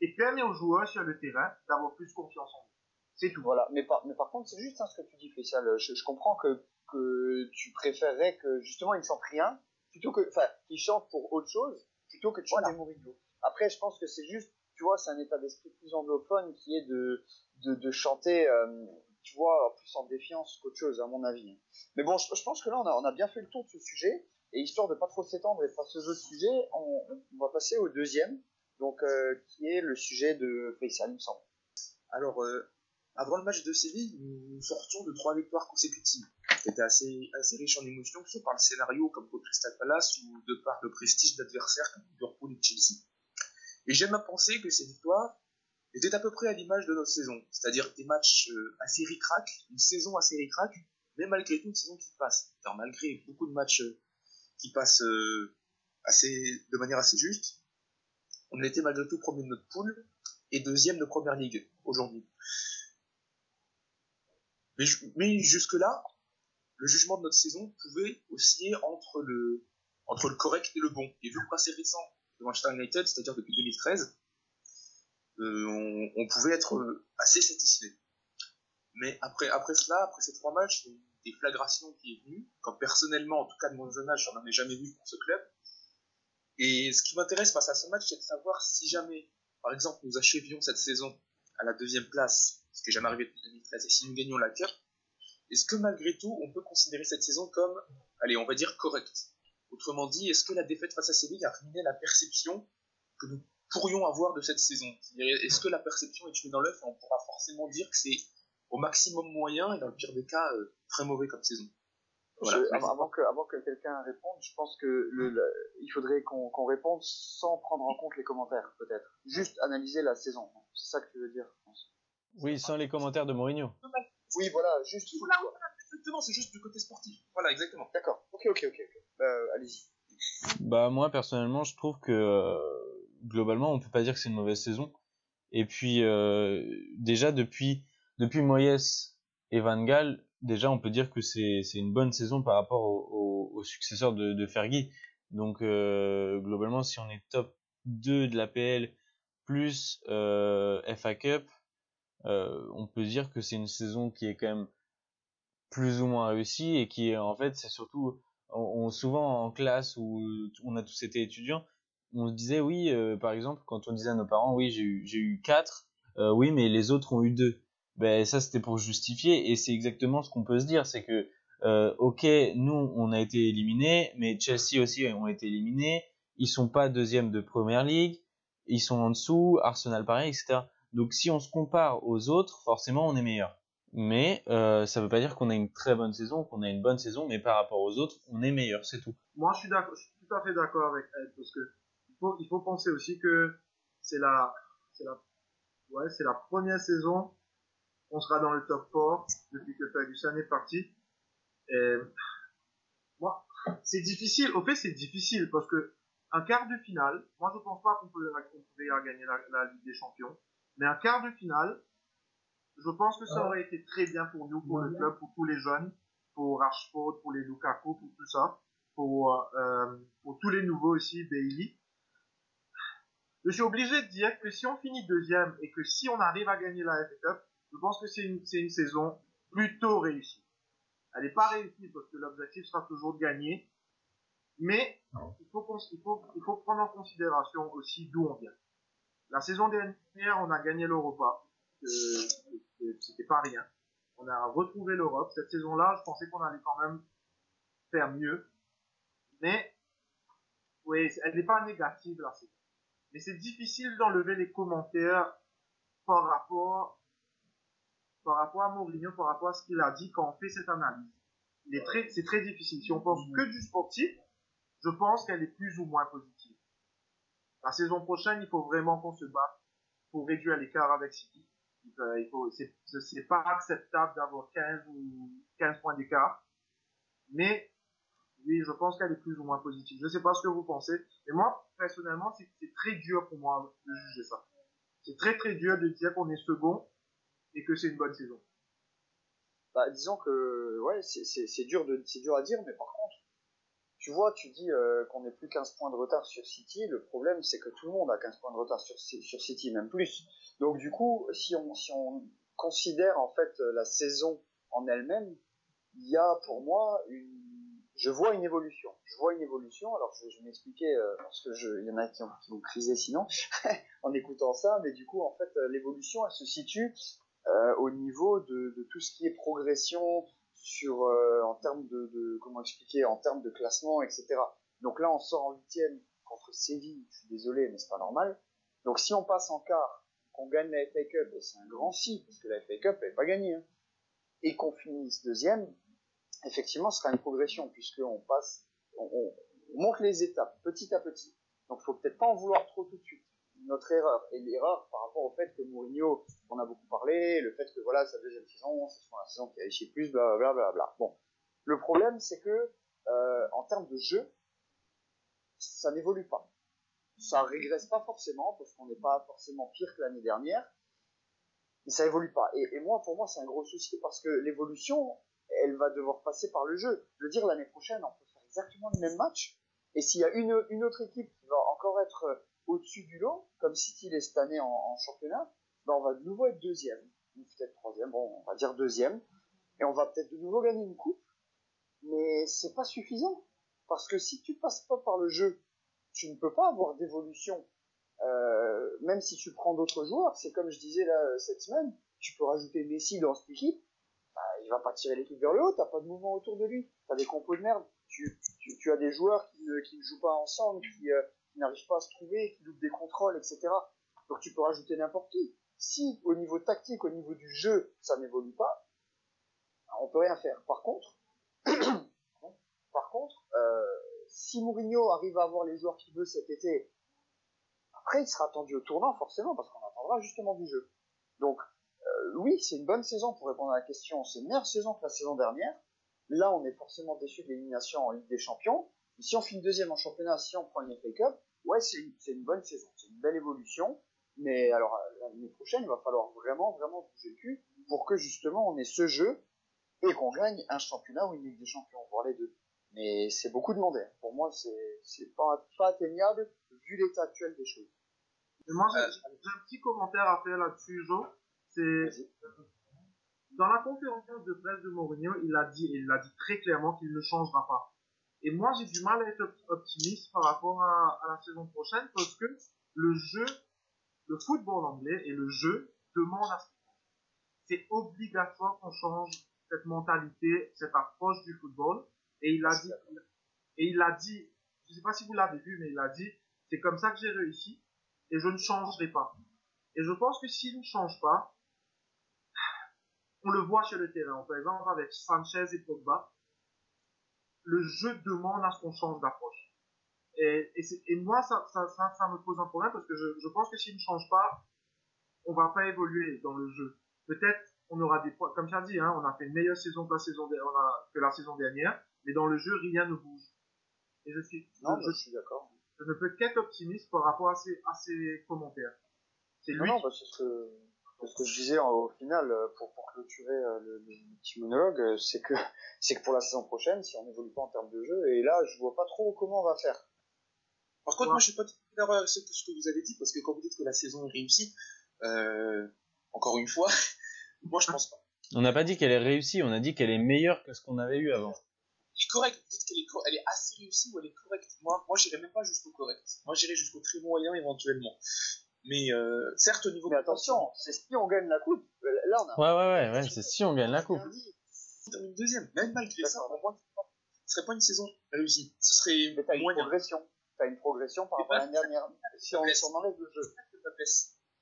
et permet aux joueurs sur le terrain d'avoir plus confiance en eux. C'est tout. Voilà, mais par, mais par contre, c'est juste hein, ce que tu dis, Faisal. Je, je comprends que, que tu préférerais que justement ils ne chantent rien, plutôt que, enfin, qu'ils chantent pour autre chose, plutôt que de chanter Mourinho. Après, je pense que c'est juste, tu vois, c'est un état d'esprit plus anglophone qui est de, de, de chanter, euh, tu vois, plus en défiance qu'autre chose, à mon avis. Mais bon, je, pense que là, on a, bien fait le tour de ce sujet. Et histoire de pas trop s'étendre et de passer aux autres sujets, on, on va passer au deuxième, donc euh, qui est le sujet de Faisal, il me semble. Alors, euh, avant le match de Séville, nous sortions de trois victoires consécutives, qui étaient assez, assez riches en émotions, que ce soit par le scénario comme contre Crystal Palace ou de par le prestige d'adversaires comme Liverpool et Chelsea. Et j'aime à penser que ces victoires étaient à peu près à l'image de notre saison, c'est-à-dire des matchs euh, assez ric-rac, une saison assez ric-rac, mais malgré tout une saison qui passe, malgré beaucoup de matchs euh, qui passent euh, assez, de manière assez juste, on était malgré tout premier de notre poule et deuxième de première ligue aujourd'hui. Mais, mais jusque-là, le jugement de notre saison pouvait osciller entre le, entre le correct et le bon. Et vu le passé récent de Manchester United, c'est-à-dire depuis 2013, euh, on, pouvait être assez satisfait. Mais après, cela, après ces trois matchs, il y a une déflagration qui est venue. Quand personnellement, en tout cas de mon jeune âge, j'en avais jamais vu pour ce club. Et ce qui m'intéresse face à ce match, c'est de savoir si jamais, par exemple, nous achevions cette saison à la deuxième place, ce qui n'est jamais arrivé depuis 2013, et si nous gagnions la Cup, est-ce que malgré tout, on peut considérer cette saison comme, allez, on va dire correcte? Autrement dit, est-ce que la défaite face à Séville a ruiné la perception que nous pourrions avoir de cette saison? Est-ce que la perception est tuée dans l'œuf? Et on pourra forcément dire que c'est au maximum moyen et dans le pire des cas, euh, très mauvais comme saison voilà. Je, avant que, avant que quelqu'un réponde, je pense que le, le il faudrait qu'on qu réponde sans prendre en compte les commentaires, peut-être. Juste analyser la saison. C'est ça que tu veux dire, je pense. Oui, sans les commentaires de Mourinho. Oui, voilà, juste. Exactement, c'est juste du côté sportif. Voilà, exactement. D'accord. Ok, ok, ok. okay. Euh, Allez-y. Bah moi personnellement, je trouve que euh, globalement, on peut pas dire que c'est une mauvaise saison. Et puis euh, déjà depuis depuis Moyes et Van Gaal, déjà on peut dire que c'est c'est une bonne saison par rapport au, au, au successeur de, de Fergie. Donc euh, globalement, si on est top 2 de la PL plus euh, FA Cup, euh, on peut dire que c'est une saison qui est quand même plus ou moins réussie et qui en fait c'est surtout on, on, souvent en classe où on a tous été étudiants on se disait oui euh, par exemple quand on disait à nos parents oui j'ai eu j'ai eu quatre euh, oui mais les autres ont eu deux. Ben ça c'était pour justifier et c'est exactement ce qu'on peut se dire c'est que euh, ok nous on a été éliminés mais Chelsea aussi ont été éliminés ils sont pas deuxième de première ligue ils sont en dessous Arsenal pareil etc donc si on se compare aux autres forcément on est meilleur mais euh, ça veut pas dire qu'on a une très bonne saison qu'on a une bonne saison mais par rapport aux autres on est meilleur c'est tout. Moi je suis tout à fait d'accord avec Ed parce que il faut penser aussi que c'est la première saison on sera dans le top 4 depuis que Ferguson est parti. Moi c'est difficile au fait c'est difficile parce que un quart de finale moi je pense pas qu'on peut qu'on pouvait gagner la Ligue des Champions mais un quart de finale je pense que ça aurait été très bien pour nous, pour le club, pour tous les jeunes, pour Rashford, pour les Lukaku, pour tout ça, pour, euh, pour tous les nouveaux aussi, Bailey. Je suis obligé de dire que si on finit deuxième et que si on arrive à gagner la FA Cup, je pense que c'est une, c'est une saison plutôt réussie. Elle n'est pas réussie parce que l'objectif sera toujours de gagner, mais il faut, il faut, il faut prendre en considération aussi d'où on vient. La saison dernière, on a gagné l'Europa. Euh, c'était pas rien. On a retrouvé l'Europe. Cette saison-là, je pensais qu'on allait quand même faire mieux. Mais, oui, elle n'est pas négative, la saison. Mais c'est difficile d'enlever les commentaires par rapport, par rapport à Mourinho, par rapport à ce qu'il a dit quand on fait cette analyse. C'est très, très difficile. Si on pense que du sportif, je pense qu'elle est plus ou moins positive. La saison prochaine, il faut vraiment qu'on se batte pour réduire l'écart avec City. Euh, il faut, c'est, c'est pas acceptable d'avoir 15 ou 15 points d'écart. Mais, oui, je pense qu'elle est plus ou moins positive. Je sais pas ce que vous pensez. Mais moi, personnellement, c'est, c'est très dur pour moi de juger ça. C'est très très dur de dire qu'on est second et que c'est une bonne saison. Bah, disons que, ouais, c'est, c'est, c'est dur de, c'est dur à dire, mais par contre, tu vois, tu dis euh, qu'on n'est plus 15 points de retard sur City. Le problème, c'est que tout le monde a 15 points de retard sur, sur City, même plus. Donc du coup, si on, si on considère en fait la saison en elle-même, il y a pour moi une je vois une évolution. Je vois une évolution. Alors, je, vais m'expliquer euh, parce que il y en a qui, ont, qui vont criser sinon [LAUGHS] en écoutant ça, mais du coup, en fait, euh, l'évolution, elle se situe euh, au niveau de, de, tout ce qui est progression sur euh, en termes de, comment expliquer, en termes de classement, etc. Donc là, on sort en huitième contre Séville. Je suis désolé, mais c'est pas normal. Donc, si on passe en quart, qu'on gagne la FA Cup, et c'est un grand si parce que la FA Cup, n'est pas gagnée, hein, et qu'on finisse deuxième, effectivement, ce sera une progression puisqu'on passe, on, on, monte les étapes petit à petit. Donc, faut peut-être pas en vouloir trop tout de suite. Notre erreur et l'erreur par rapport au fait que Mourinho, on a beaucoup parlé, le fait que voilà sa deuxième saison, c'est la saison qui a échoué plus, bla bla bla bla. Bon, le problème c'est que euh, en termes de jeu, ça n'évolue pas. Ça régresse pas forcément parce qu'on n'est pas forcément pire que l'année dernière, mais ça évolue pas. Et, moi, pour moi, c'est un gros souci parce que l'évolution, elle va devoir passer par le jeu. Je veux dire, l'année prochaine, on peut faire exactement le même match. Et s'il y a une, une autre équipe qui va encore être au-dessus du lot, comme City l'est cette année en, championnat, ben on va de nouveau être deuxième, ou peut-être troisième, bon, on va dire deuxième, et on va peut-être de nouveau gagner une coupe, mais c'est pas suffisant. Parce que si tu passes pas par le jeu, tu ne peux pas avoir d'évolution. Euh, même si tu prends d'autres joueurs, c'est comme je disais là cette semaine, tu peux rajouter Messi dans cette équipe, il va pas tirer l'équipe vers le haut, t'as pas de mouvement autour de lui, t'as des compos de merde, tu, tu, tu, as des joueurs qui ne, qui ne jouent pas ensemble, qui, euh, qui n'arrivent pas à se trouver, qui loupent des contrôles, etc. Donc tu peux rajouter n'importe qui. Si au niveau tactique, au niveau du jeu, ça n'évolue pas, on peut rien faire. Par contre, [COUGHS] par contre, euh, si Mourinho arrive à avoir les joueurs qu'il veut cet été, après il sera attendu au tournant forcément parce qu'on attendra justement du jeu. Donc euh, oui, c'est une bonne saison pour répondre à la question. C'est une meilleure saison que la saison dernière. Là, on est forcément déçu de l'élimination en Ligue des Champions. Mais si on finit deuxième en championnat, si on prend une FA Cup, ouais, c'est une, une, bonne saison. C'est une belle évolution. Mais alors, l'année prochaine, il va falloir vraiment, vraiment bouger le cul pour que justement on ait ce jeu et qu'on gagne un championnat ou une Ligue des Champions, voire les deux. Mais c'est beaucoup demandé. Pour moi, c'est pas, pas atteignable vu l'état actuel des choses. Et moi, j'ai un petit commentaire à faire là-dessus, Jo c'est dans la conférence de presse de Mourinho, il a dit, il a dit très clairement qu'il ne changera pas. Et moi, j'ai du mal à être optimiste par rapport à, la saison prochaine parce que le jeu, le football anglais et le jeu demandent à ce C'est obligatoire qu'on change cette mentalité, cette approche du football. Et il a dit, et il a dit, je sais pas si vous l'avez vu, mais il a dit, c'est comme ça que j'ai réussi et je ne changerai pas. Et je pense que s'il ne change pas, on le voit sur le terrain. Par exemple, avec Sanchez et Pogba, le jeu demande à ce qu'on change d'approche. Et, et, et, moi, ça, ça, ça, ça, me pose un problème parce que je, je pense que s'il ne change pas, on va pas évoluer dans le jeu. Peut-être on aura des points, comme tu as dit, hein, on a fait une meilleure saison que la saison, on a, que la saison dernière, mais dans le jeu, rien ne bouge. Et je suis, non, je, je suis d'accord. Je ne peux qu'être optimiste par rapport à ces, à ces commentaires. C'est lui. Non, non, que ce que je disais au final pour, pour clôturer le, le petit monologue, c'est que [LAUGHS] c'est que pour la saison prochaine, si on n'évolue pas en termes de jeu, et là je vois pas trop comment on va faire. Par contre, ouais. moi je suis pas d'accord avec ce que vous avez dit, parce que quand vous dites que la saison est réussie, euh, encore une fois, [LAUGHS] moi je pense pas. On n'a pas dit qu'elle est réussie, on a dit qu'elle est meilleure que ce qu'on avait eu avant. Elle est correcte, vous dites qu'elle est, elle est assez réussie ou elle est correcte. Moi, moi j'irai même pas jusqu'au correct. Moi j'irai jusqu'au très moyen éventuellement. Mais euh, certes, au niveau. Mais attention, c'est si on gagne la coupe. Là, on a. Ouais, ouais, ouais, ouais c'est si on gagne la coupe. On termine deuxième. Même malgré ça, pour moi, ce serait pas une saison réussie. Ce serait Mais t'as une progression. T'as une progression par rapport à l'année dernière. Si on, si on enlève le jeu.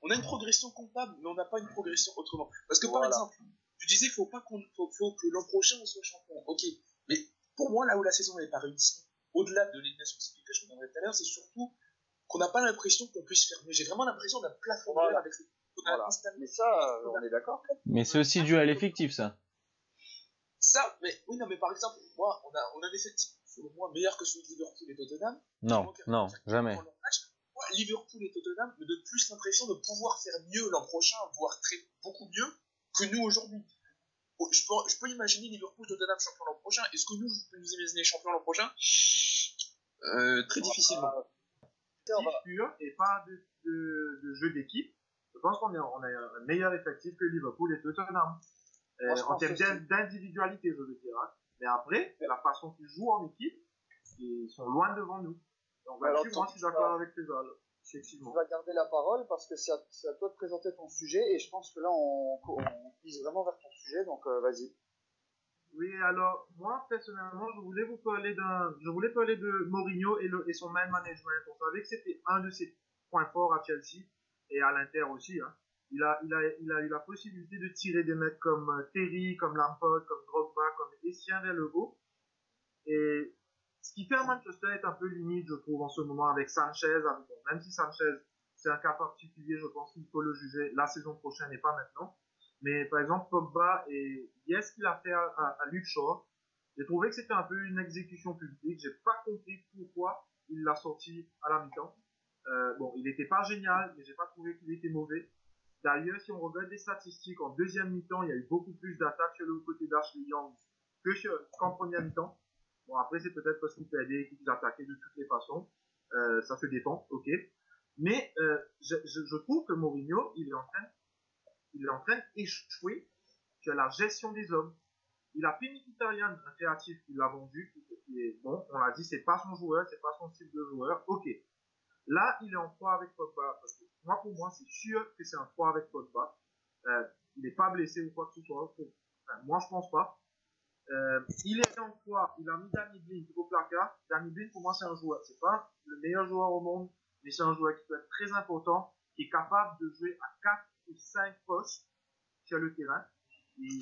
On a une progression comptable, mais on n'a pas une progression autrement. Parce que voilà. par exemple, tu disais faut pas qu'on, faut, faut que l'an prochain on soit champion. Ok. Mais pour moi, là où la saison n'est pas réussie, au-delà de l'élimination que je reviendrai tout à l'heure, c'est surtout qu'on n'a pas l'impression qu'on puisse faire mieux. J'ai vraiment l'impression d'un plafond voilà. avec voilà. Mais ça, euh, on est d'accord. Mais c'est aussi dû à l'effectif, ça. Ça, mais oui, non, mais par exemple, moi, on a, on a des effectifs, selon moi, meilleurs que celui de Liverpool et Tottenham. Non, non, jamais. Moi, Liverpool et Tottenham me donnent plus l'impression de pouvoir faire mieux l'an prochain, voire très, beaucoup mieux que nous aujourd'hui. je, peux, je peux imaginer Liverpool, Tottenham champion l'an prochain. Est-ce que nous, je peux nous imaginer champion l'an prochain? Euh, Très difficilement. Pur et pas de, de, de jeu d'équipe. Je pense qu'on a, on a un meilleur effectif que Liverpool et Tottenham. Euh, en termes d'individualité, je veux dire. hein. Mais après, la façon qu'ils jouent en équipe, ils sont loin devant nous. Donc là-dessus, moi, je suis d'accord avec tes. Tu vas garder la parole parce que c'est à, toi de présenter ton sujet et je pense que là on, on vise vraiment vers ton sujet donc euh, vas-y. Oui, alors, moi, personnellement, je voulais vous parler d'un, je voulais parler de Mourinho et, le, et son man management. On savait que c'était un de ses points forts à Chelsea et à l'Inter aussi, hein. Il a, il a, il a eu la possibilité de tirer des mecs comme euh, Terry, comme Lampard, comme Drogba, comme Essien vers le haut. Et ce qui fait à Manchester est un peu limite, je trouve, en ce moment avec Sanchez. bon, même si Sanchez, c'est un cas particulier, je pense qu'il faut le juger la saison prochaine et pas maintenant. Mais par exemple, Pogba et Yes qu'il a fait à, à, Luke Shaw, j'ai trouvé que c'était un peu une exécution publique. J'ai pas compris pourquoi il l'a sorti à la mi-temps. Euh, bon, il n'était pas génial, mais j'ai pas trouvé qu'il était mauvais. D'ailleurs, si on regarde les statistiques, en deuxième mi-temps, il y a eu beaucoup plus d'attaques sur le côté d'Ashley Young que qu'en première mi-temps. Bon, après, c'est peut-être parce qu'il perdait et qu'ils attaquaient de toutes les façons. Euh, ça se défend, ok. Mais euh, je trouve que Mourinho, il est en train, il est en train d'échouer sur la gestion des hommes. Il a fait Mkhitaryan, un créatif qu'il a vendu, qui, qui est bon, on l'a dit, c'est pas son joueur, c'est pas son style de joueur, ok. Là, il est en froid avec Pogba, parce que moi, pour moi, c'est sûr que c'est un froid avec Pogba. Euh, il n'est pas blessé ou quoi que ce soit. Moi, je pense pas. Euh, il est en froid, il a mis Danny Blink au placard. Danny Blink, pour moi, c'est un joueur. C'est pas le meilleur joueur au monde, mais c'est un joueur qui peut être très important, qui est capable de jouer à 4 ou 5 postes sur le terrain. Et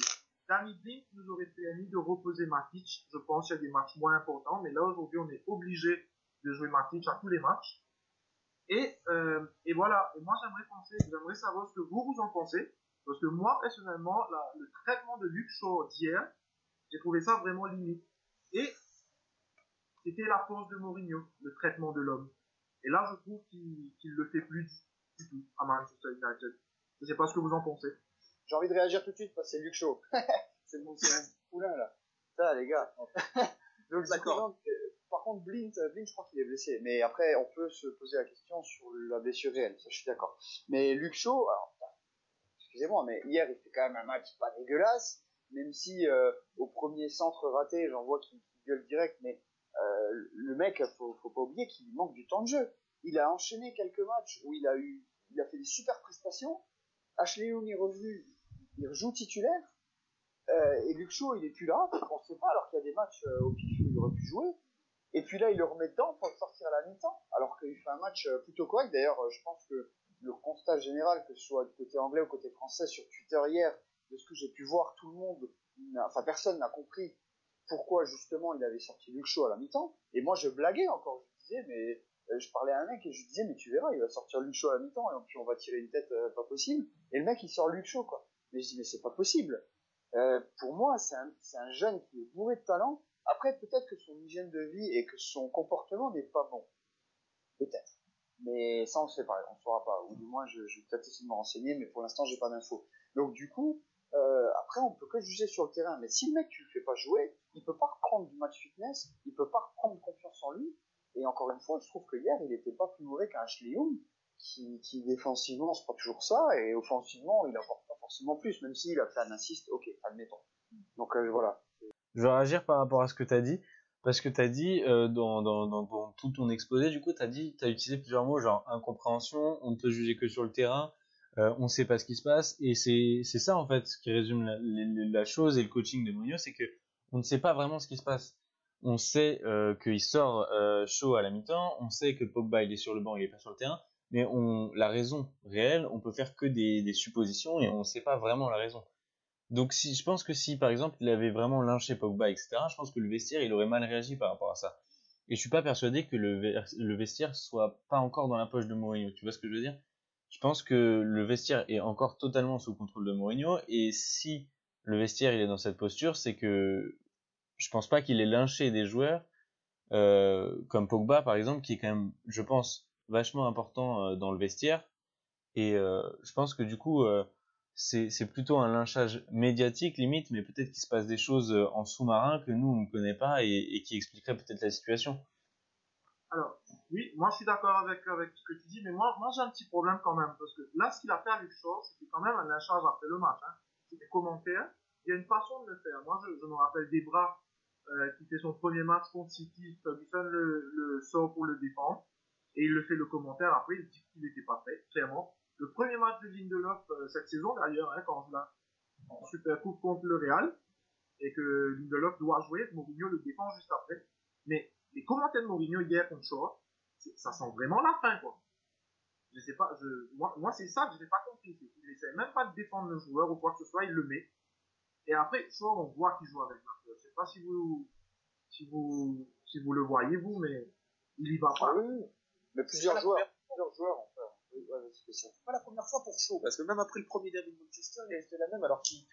Danny Blink nous aurait permis de reposer Matic, je pense, il y a des matchs moins importants, mais là, aujourd'hui, on est obligé de jouer Matic à tous les matchs. Et, euh, et voilà, et moi j'aimerais penser, j'aimerais savoir ce que vous vous en pensez, parce que moi personnellement, le traitement de Luke Shaw d'hier, j'ai trouvé ça vraiment limite. Et c'était la force de Mourinho, le traitement de l'homme. Et là, je trouve qu'il qu'il le fait plus du tout à Manchester United. Je sais pas ce que vous en pensez. J'ai envie de réagir tout de suite parce que c'est Luc Shaw. [LAUGHS] c'est mon, poulain là. Ça les gars. [LAUGHS] Donc D'accord. d'accord. Par contre Blint, euh, Blint je crois qu'il est blessé. Mais après on peut se poser la question sur la blessure réelle, ça je suis d'accord. Mais Luc Shaw, alors excusez-moi, mais hier il fait quand même un match pas dégueulasse, même si euh, au premier centre raté j'en vois qui, qui gueule direct, mais euh, le mec faut, faut pas oublier qu'il manque du temps de jeu. Il a enchaîné quelques matchs où il a eu, il a fait des super prestations. Ashley Young est revenu, il rejoue titulaire. Euh, et Luke Shaw, il est plus là, on sait pas, alors qu'il y a des matchs euh, au pif où il aurait pu jouer. Et puis là, il le remet dedans pour le sortir à la mi-temps, alors qu'il fait un match euh, plutôt correct. D'ailleurs, je pense que le constat général, que ce soit du côté anglais ou côté français sur Twitter hier, de ce que j'ai pu voir, tout le monde, enfin personne n'a compris pourquoi justement il avait sorti Luke Shaw à la mi-temps. Et moi, je blaguais encore, je disais, mais je parlais à un mec et je disais, mais tu verras, il va sortir Luke à mi-temps et puis on va tirer une tête euh, pas possible. Et le mec, il sort Luke quoi. Mais je dis, mais c'est pas possible. Euh, pour moi, c'est un, jeune qui est bourré de talent. Après, peut-être que son hygiène de vie et que son comportement n'est pas bon. Peut-être. Mais ça, on ne sait pas, on ne saura pas. Ou du moins, je, vais peut-être essayer de me renseigner, mais pour l'instant, j'ai pas d'infos. Donc, du coup, euh, après, on peut que juger sur le terrain. Mais si le mec, tu le fais pas jouer, il peut pas reprendre du match fitness, il peut pas reprendre confiance en lui. Et encore une fois, je trouve que hier, il était pas plus mauvais qu'un Young, qui, qui défensivement, c'est pas toujours ça, et offensivement, il apporte pas forcément plus, même s'il a fait un assist, ok, admettons. Donc, euh, voilà. Je veux réagir par rapport à ce que tu as dit, parce que tu as dit, euh, dans, dans, dans, tout ton exposé, du coup, tu as dit, tu as utilisé plusieurs mots, genre incompréhension, on ne peut juger que sur le terrain, euh, on sait pas ce qui se passe, et c'est ça, en fait, ce qui résume la, la, la chose et le coaching de Mourinho, c'est que on ne sait pas vraiment ce qui se passe. On sait euh, qu'il sort euh, chaud à la mi-temps, on sait que Pogba, il est sur le banc, il est pas sur le terrain, mais on, la raison réelle, on peut faire que des, suppositions, et on ne sait pas vraiment la raison. Donc si je pense que si par exemple il avait vraiment lynché Pogba etc, je pense que le vestiaire il aurait mal réagi par rapport à ça. Et je suis pas persuadé que le, le vestiaire soit pas encore dans la poche de Mourinho. Tu vois ce que je veux dire? Je pense que le vestiaire est encore totalement sous contrôle de Mourinho et si le vestiaire il est dans cette posture, c'est que je pense pas qu'il ait lynché des joueurs euh, comme Pogba par exemple qui est quand même je pense vachement important euh, dans le vestiaire et euh, je pense que du coup c'est plutôt un lynchage médiatique limite, mais peut-être qu'il se passe des choses en sous-marin que nous on ne connaît pas et, qui expliqueraient peut-être la situation. Alors, oui, moi je suis d'accord avec, avec ce que tu dis, mais moi, moi j'ai un petit problème quand même, parce que là, ce qu'il a fait à Shaw, c'était quand même un lynchage après le match. Hein. C'est des commentaires, il y a une façon de le faire. Moi, je, je me rappelle Debra, euh, qui fait son premier match contre City, Ferguson le, le sort pour le défendre, et il le fait le commentaire après, il dit qu'il n'était pas fait, clairement. Le premier match de Lindelof euh, cette saison d'ailleurs, hein, quand joue en Super Coupe contre le Real, et que Lindelof doit jouer, Mourinho le défend juste après. Mais les commentaires de Mourinho hier contre Shaw, ça sent vraiment la fin, quoi. Je sais pas, moi, moi c'est ça que je n'ai pas compris. qu'il essaie même pas de défendre le joueur ou quoi que ce soit, il le met. Et après, Shaw, on voit qu'il joue avec Marquez. Je sais pas si vous, si vous, si vous le voyez, vous, mais il y va Ah pas. oui, oui. Mais plusieurs joueurs, première- plusieurs joueurs en fait. Oui, ouais, c'est pas la première fois pour Shaw, parce que même après le premier derby de Manchester, il avait fait la même, alors qu'il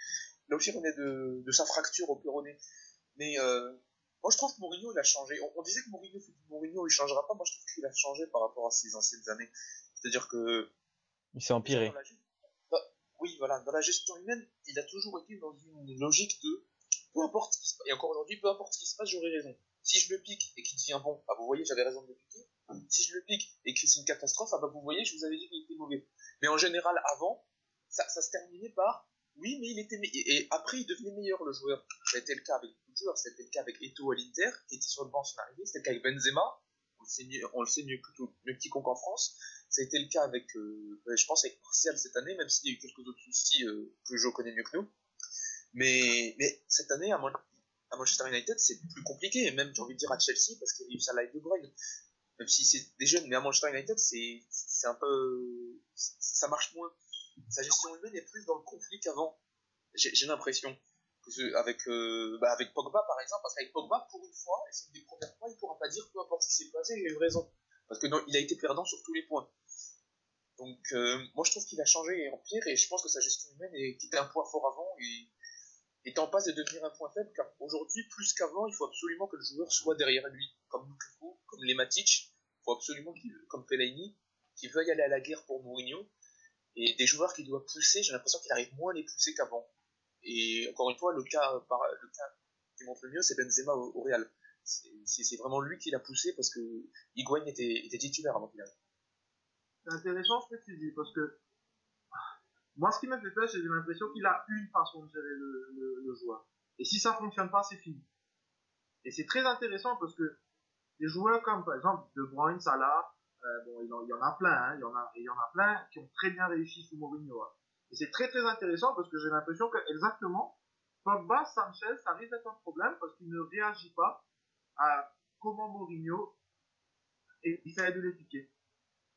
là aussi revenait de, de sa fracture au péroné. Mais euh, moi je trouve que Mourinho il a changé. On, on disait que Mourinho fait du Mourinho, il changera pas. Moi je trouve qu'il a changé par rapport à ses anciennes années. C'est-à-dire que Il s'est empiré. dans la oui, voilà, dans la gestion humaine, il a toujours été dans une logique de peu importe ce qui se passe, et encore aujourd'hui, peu importe ce qui se passe, j'aurai raison. Si je le pique et qu'il devient bon, ah, vous voyez, j'avais raison de le piquer. Si je le pique et que c'est une catastrophe, ah bah vous voyez, je vous avais dit qu'il était mauvais. Mais en général, avant, ça, ça se terminait par oui, mais il était et, après il devenait meilleur le joueur. C'était le cas avec beaucoup de joueurs, c'était le cas avec Eto'o à l'Inter, qui était sur le banc son arrivée, c'était le cas avec Benzema, on le sait mieux, on le sait plutôt mieux petit con France. Ça a été le cas avec, euh, je pense, avec Martial cette année, même s'il y a eu quelques autres soucis euh, que je connais mieux que nous. Mais, cette année, à, Man- à Manchester United, c'est plus compliqué, et même j'ai envie de dire à Chelsea, parce qu'il y a eu sa live de Bruyne. Même si c'est des jeunes, mais à Manchester United, c'est un peu. Ça marche moins. Sa gestion humaine est plus dans le conflit qu'avant. J'ai l'impression. Avec, euh, bah, avec Pogba, par exemple, parce qu'avec Pogba, pour une fois, et c'est une des premières fois, il pourra pas dire peu importe ce qui s'est passé, j'ai eu raison. Parce que non, il a été perdant sur tous les points. Donc, euh, moi, je trouve qu'il a changé en pire, et je pense que sa gestion humaine, était un point fort avant, et est en passe de devenir un point faible, car aujourd'hui, plus qu'avant, il faut absolument que le joueur soit derrière lui, comme Lukaku, comme les Matic, il faut absolument comme Fellaini, qui veuille aller à la guerre pour Mourinho, et des joueurs qui doivent pousser, j'ai l'impression qu'il arrive moins à les pousser qu'avant. Et encore une fois, le cas, par, le cas qui montre le mieux, c'est Benzema au, au Real. C'est, c'est- c'est vraiment lui qui l'a poussé parce que Higuain était, était titulaire avant qu'il arrive. C'est intéressant ce que tu dis, parce que moi, ce qui m'a fait peur, c'est j'ai l'impression qu'il a une façon de gérer le, joueur. Et si ça fonctionne pas, c'est fini. Et c'est très intéressant parce que des joueurs comme, par exemple, De Bruyne, Salah, euh, bon, il y en- a plein, hein, il y en a, il y en a plein qui ont très bien réussi sous Mourinho. hein. Et c'est très très intéressant parce que j'ai l'impression que, exactement, Pogba, Sanchez, ça risque d'être un problème parce qu'il ne réagit pas à comment Mourinho essaie de les.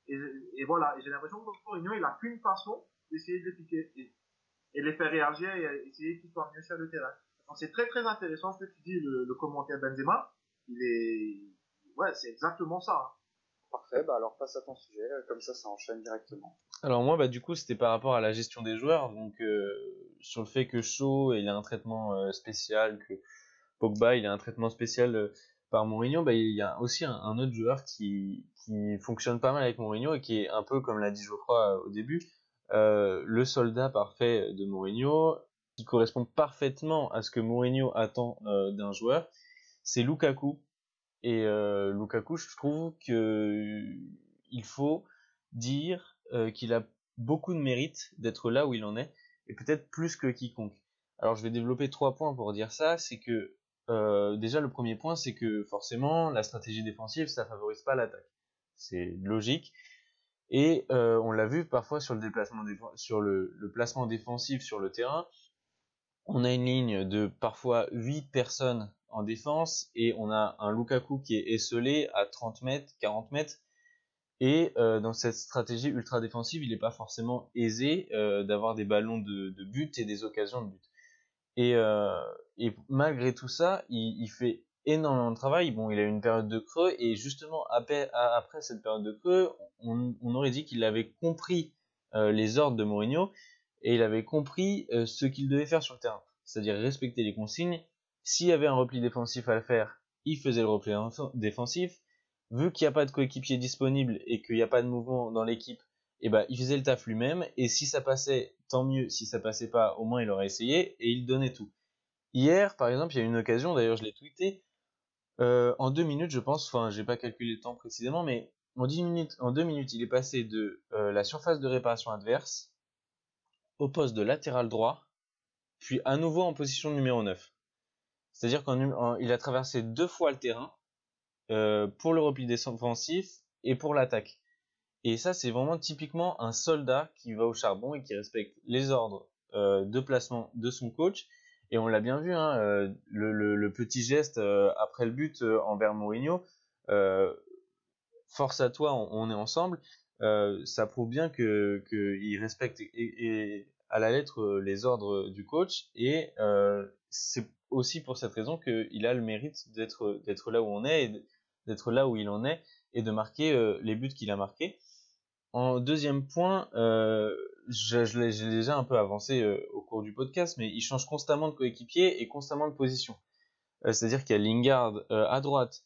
Et, et voilà, et j'ai l'impression que Mourinho, il a qu'une façon d'essayer de les piquer et, et les faire réagir et essayer qu'ils soient mieux sur le terrain. Donc c'est très très intéressant ce que tu dis, le, le commentaire Benzema. Il est, ouais, c'est exactement ça. hein. Parfait, bah alors passe à ton sujet, euh, comme ça ça enchaîne directement. Alors moi, bah, du coup, c'était par rapport à la gestion des joueurs, donc euh, sur le fait que Shaw, il a un traitement euh, spécial, que Pogba, il a un traitement spécial euh, par Mourinho, bah, il y a aussi un, autre joueur qui, qui fonctionne pas mal avec Mourinho et qui est un peu, comme l'a dit Geoffroy euh, au début, euh, le soldat parfait de Mourinho, qui correspond parfaitement à ce que Mourinho attend euh, d'un joueur, c'est Lukaku. Et Lukaku, je trouve que il faut dire qu'il a beaucoup de mérite d'être là où il en est, et peut-être plus que quiconque. Alors je vais développer trois points pour dire ça, c'est que euh, déjà le premier point, c'est que forcément la stratégie défensive, ça favorise pas l'attaque. C'est logique. Et euh, on l'a vu parfois sur le déplacement sur le, placement défensif sur le terrain. On a une ligne de parfois 8 personnes en défense et on a un Lukaku qui est esselé à 30 mètres, 40 mètres. Et euh, dans cette stratégie ultra défensive, il n'est pas forcément aisé d'avoir des ballons de but et des occasions de but. Et, euh, et malgré tout ça, il, fait énormément de travail. Bon, il a eu une période de creux et justement après, cette période de creux, on, on aurait dit qu'il avait compris euh, les ordres de Mourinho et il avait compris euh, ce qu'il devait faire sur le terrain, c'est-à-dire respecter les consignes. S'il y avait un repli défensif à le faire, il faisait le repli défensif. Vu qu'il n'y a pas de coéquipier disponible et qu'il n'y a pas de mouvement dans l'équipe et ben il faisait le taf lui-même et si ça passait tant mieux. Si ça passait pas au moins il aurait essayé et il donnait tout. Hier par exemple il y a eu une occasion d'ailleurs je l'ai tweeté euh, en deux minutes je pense enfin j'ai pas calculé le temps précisément mais en 10 minutes deux minutes il est passé de euh, la surface de réparation adverse au poste de latéral droit puis à nouveau en position numéro 9 c'est à dire qu'il a traversé deux fois le terrain euh, pour le repli défensif et pour l'attaque et ça, c'est vraiment typiquement un soldat qui va au charbon et qui respecte les ordres euh, de placement de son coach. Et on l'a bien vu, hein, euh, le, petit geste euh, après le but envers Mourinho, force à toi, on, est ensemble. ça prouve bien qu'il respecte et, et, à la lettre les ordres du coach. Et c'est aussi pour cette raison qu'il a le mérite d'être d'être là où on est, d'être là où il en est et de marquer les buts qu'il a marqués. En deuxième point, euh, je, l'ai déjà un peu avancé euh, au cours du podcast, mais il change constamment de coéquipier et constamment de position. Euh, C'est-à-dire qu'il y a Lingard euh, à droite,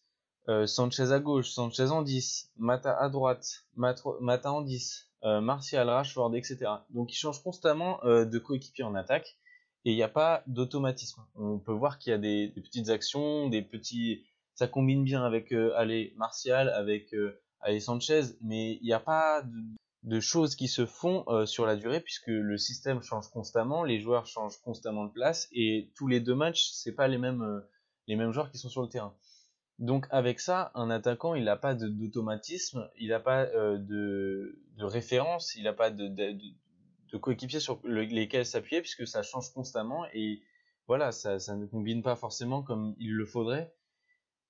Sanchez à gauche, Sanchez en 10, Mata à droite, Mata en 10, euh, Martial, Rashford, etc. Donc il change constamment de coéquipier en attaque et il n'y a pas d'automatisme. On peut voir qu'il y a des, des, petites actions, des petits... Ça combine bien avec allez, Martial, avec avec Sanchez, mais il n'y a pas de, choses qui se font euh, sur la durée puisque le système change constamment, les joueurs changent constamment de place et tous les deux matchs, c'est pas les mêmes euh, les mêmes joueurs qui sont sur le terrain. Donc avec ça, un attaquant, il n'a pas d'automatisme, il n'a pas euh, de, référence, il n'a pas de, de, coéquipiers sur le, lesquels s'appuyer puisque ça change constamment et voilà, ça, ça ne combine pas forcément comme il le faudrait.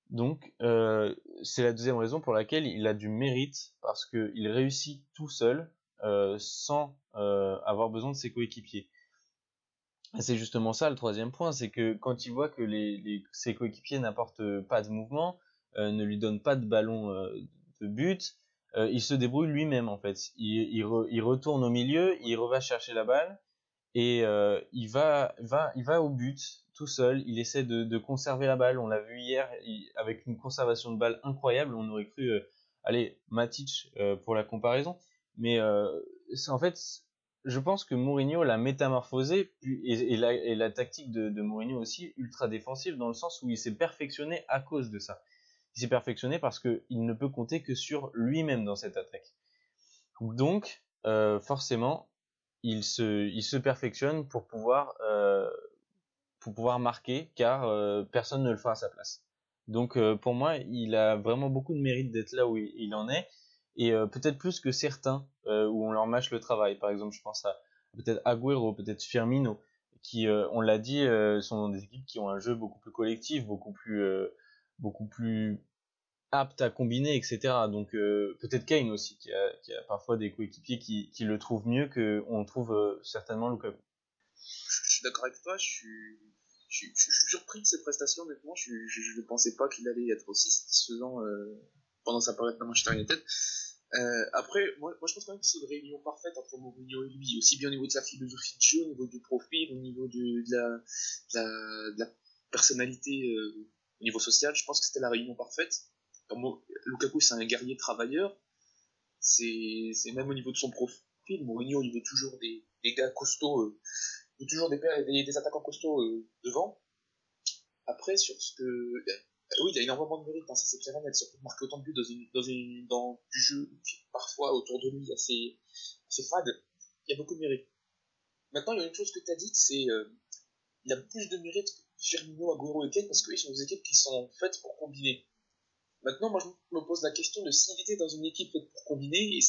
Donc, euh, c'est la deuxième raison pour laquelle il a du mérite, parce qu'il réussit tout seul, euh, sans euh, avoir besoin de ses coéquipiers. C'est justement ça le troisième point, c'est que quand il voit que ses coéquipiers n'apportent pas de mouvement, ne lui donnent pas de ballon de but, il se débrouille lui-même en fait. Il, retourne au milieu, il va chercher la balle et il va, va, il va au but tout seul, il essaie de, conserver la balle. On l'a vu hier avec une conservation de balle incroyable. On aurait cru, euh, allez, Matic euh, pour la comparaison. Mais euh, en fait, je pense que Mourinho l'a métamorphosé et, la, tactique de, de, Mourinho aussi ultra défensive dans le sens où il s'est perfectionné à cause de ça. Il s'est perfectionné parce qu'il ne peut compter que sur lui-même dans cette attaque. Donc, euh, forcément, il se, il se perfectionne pour pouvoir euh, pour pouvoir marquer car euh, personne ne le fera à sa place. Donc euh, pour moi, il a vraiment beaucoup de mérite d'être là où il, il, en est et euh, peut-être plus que certains où on leur mâche le travail. Par exemple, je pense à peut-être Agüero, peut-être Firmino qui on l'a dit sont dans des équipes qui ont un jeu beaucoup plus collectif, beaucoup plus beaucoup plus apte à combiner, etc. Donc peut-être Kane aussi qui a, parfois des coéquipiers qui, qui, le trouvent mieux que on trouve certainement Lukaku. Je suis d'accord avec toi, je suis je, je, je, suis surpris de ses prestations, honnêtement. Je, je, ne pensais pas qu'il allait être aussi satisfaisant euh, pendant sa période à Manchester United. Euh, après, moi, moi, je pense quand même que c'est une réunion parfaite entre Mourinho et lui, aussi bien au niveau de sa philosophie de jeu, au niveau du profil, au niveau de, la, de, la, personnalité, euh, au niveau social. Je pense que c'était la réunion parfaite. Lukaku, c'est un guerrier travailleur. C'est même au niveau de son profil. Mourinho, il veut toujours des, gars costauds euh, toujours des, des, des attaquants costauds euh, devant. Après, sur ce que. Euh, oui, il y a énormément de mérite, ça c'est clair net, surtout de marquer autant de buts dans, une, du jeu qui est parfois autour de lui assez, fade. Il y a beaucoup de mérite. Maintenant, il y a une chose que tu as dite, c'est il y a plus de mérite que Firmino, Agüero et Kane parce qu'ils sont des équipes qui sont faites pour combiner. Maintenant, moi je me pose la question de s'il était dans une équipe faite pour combiner et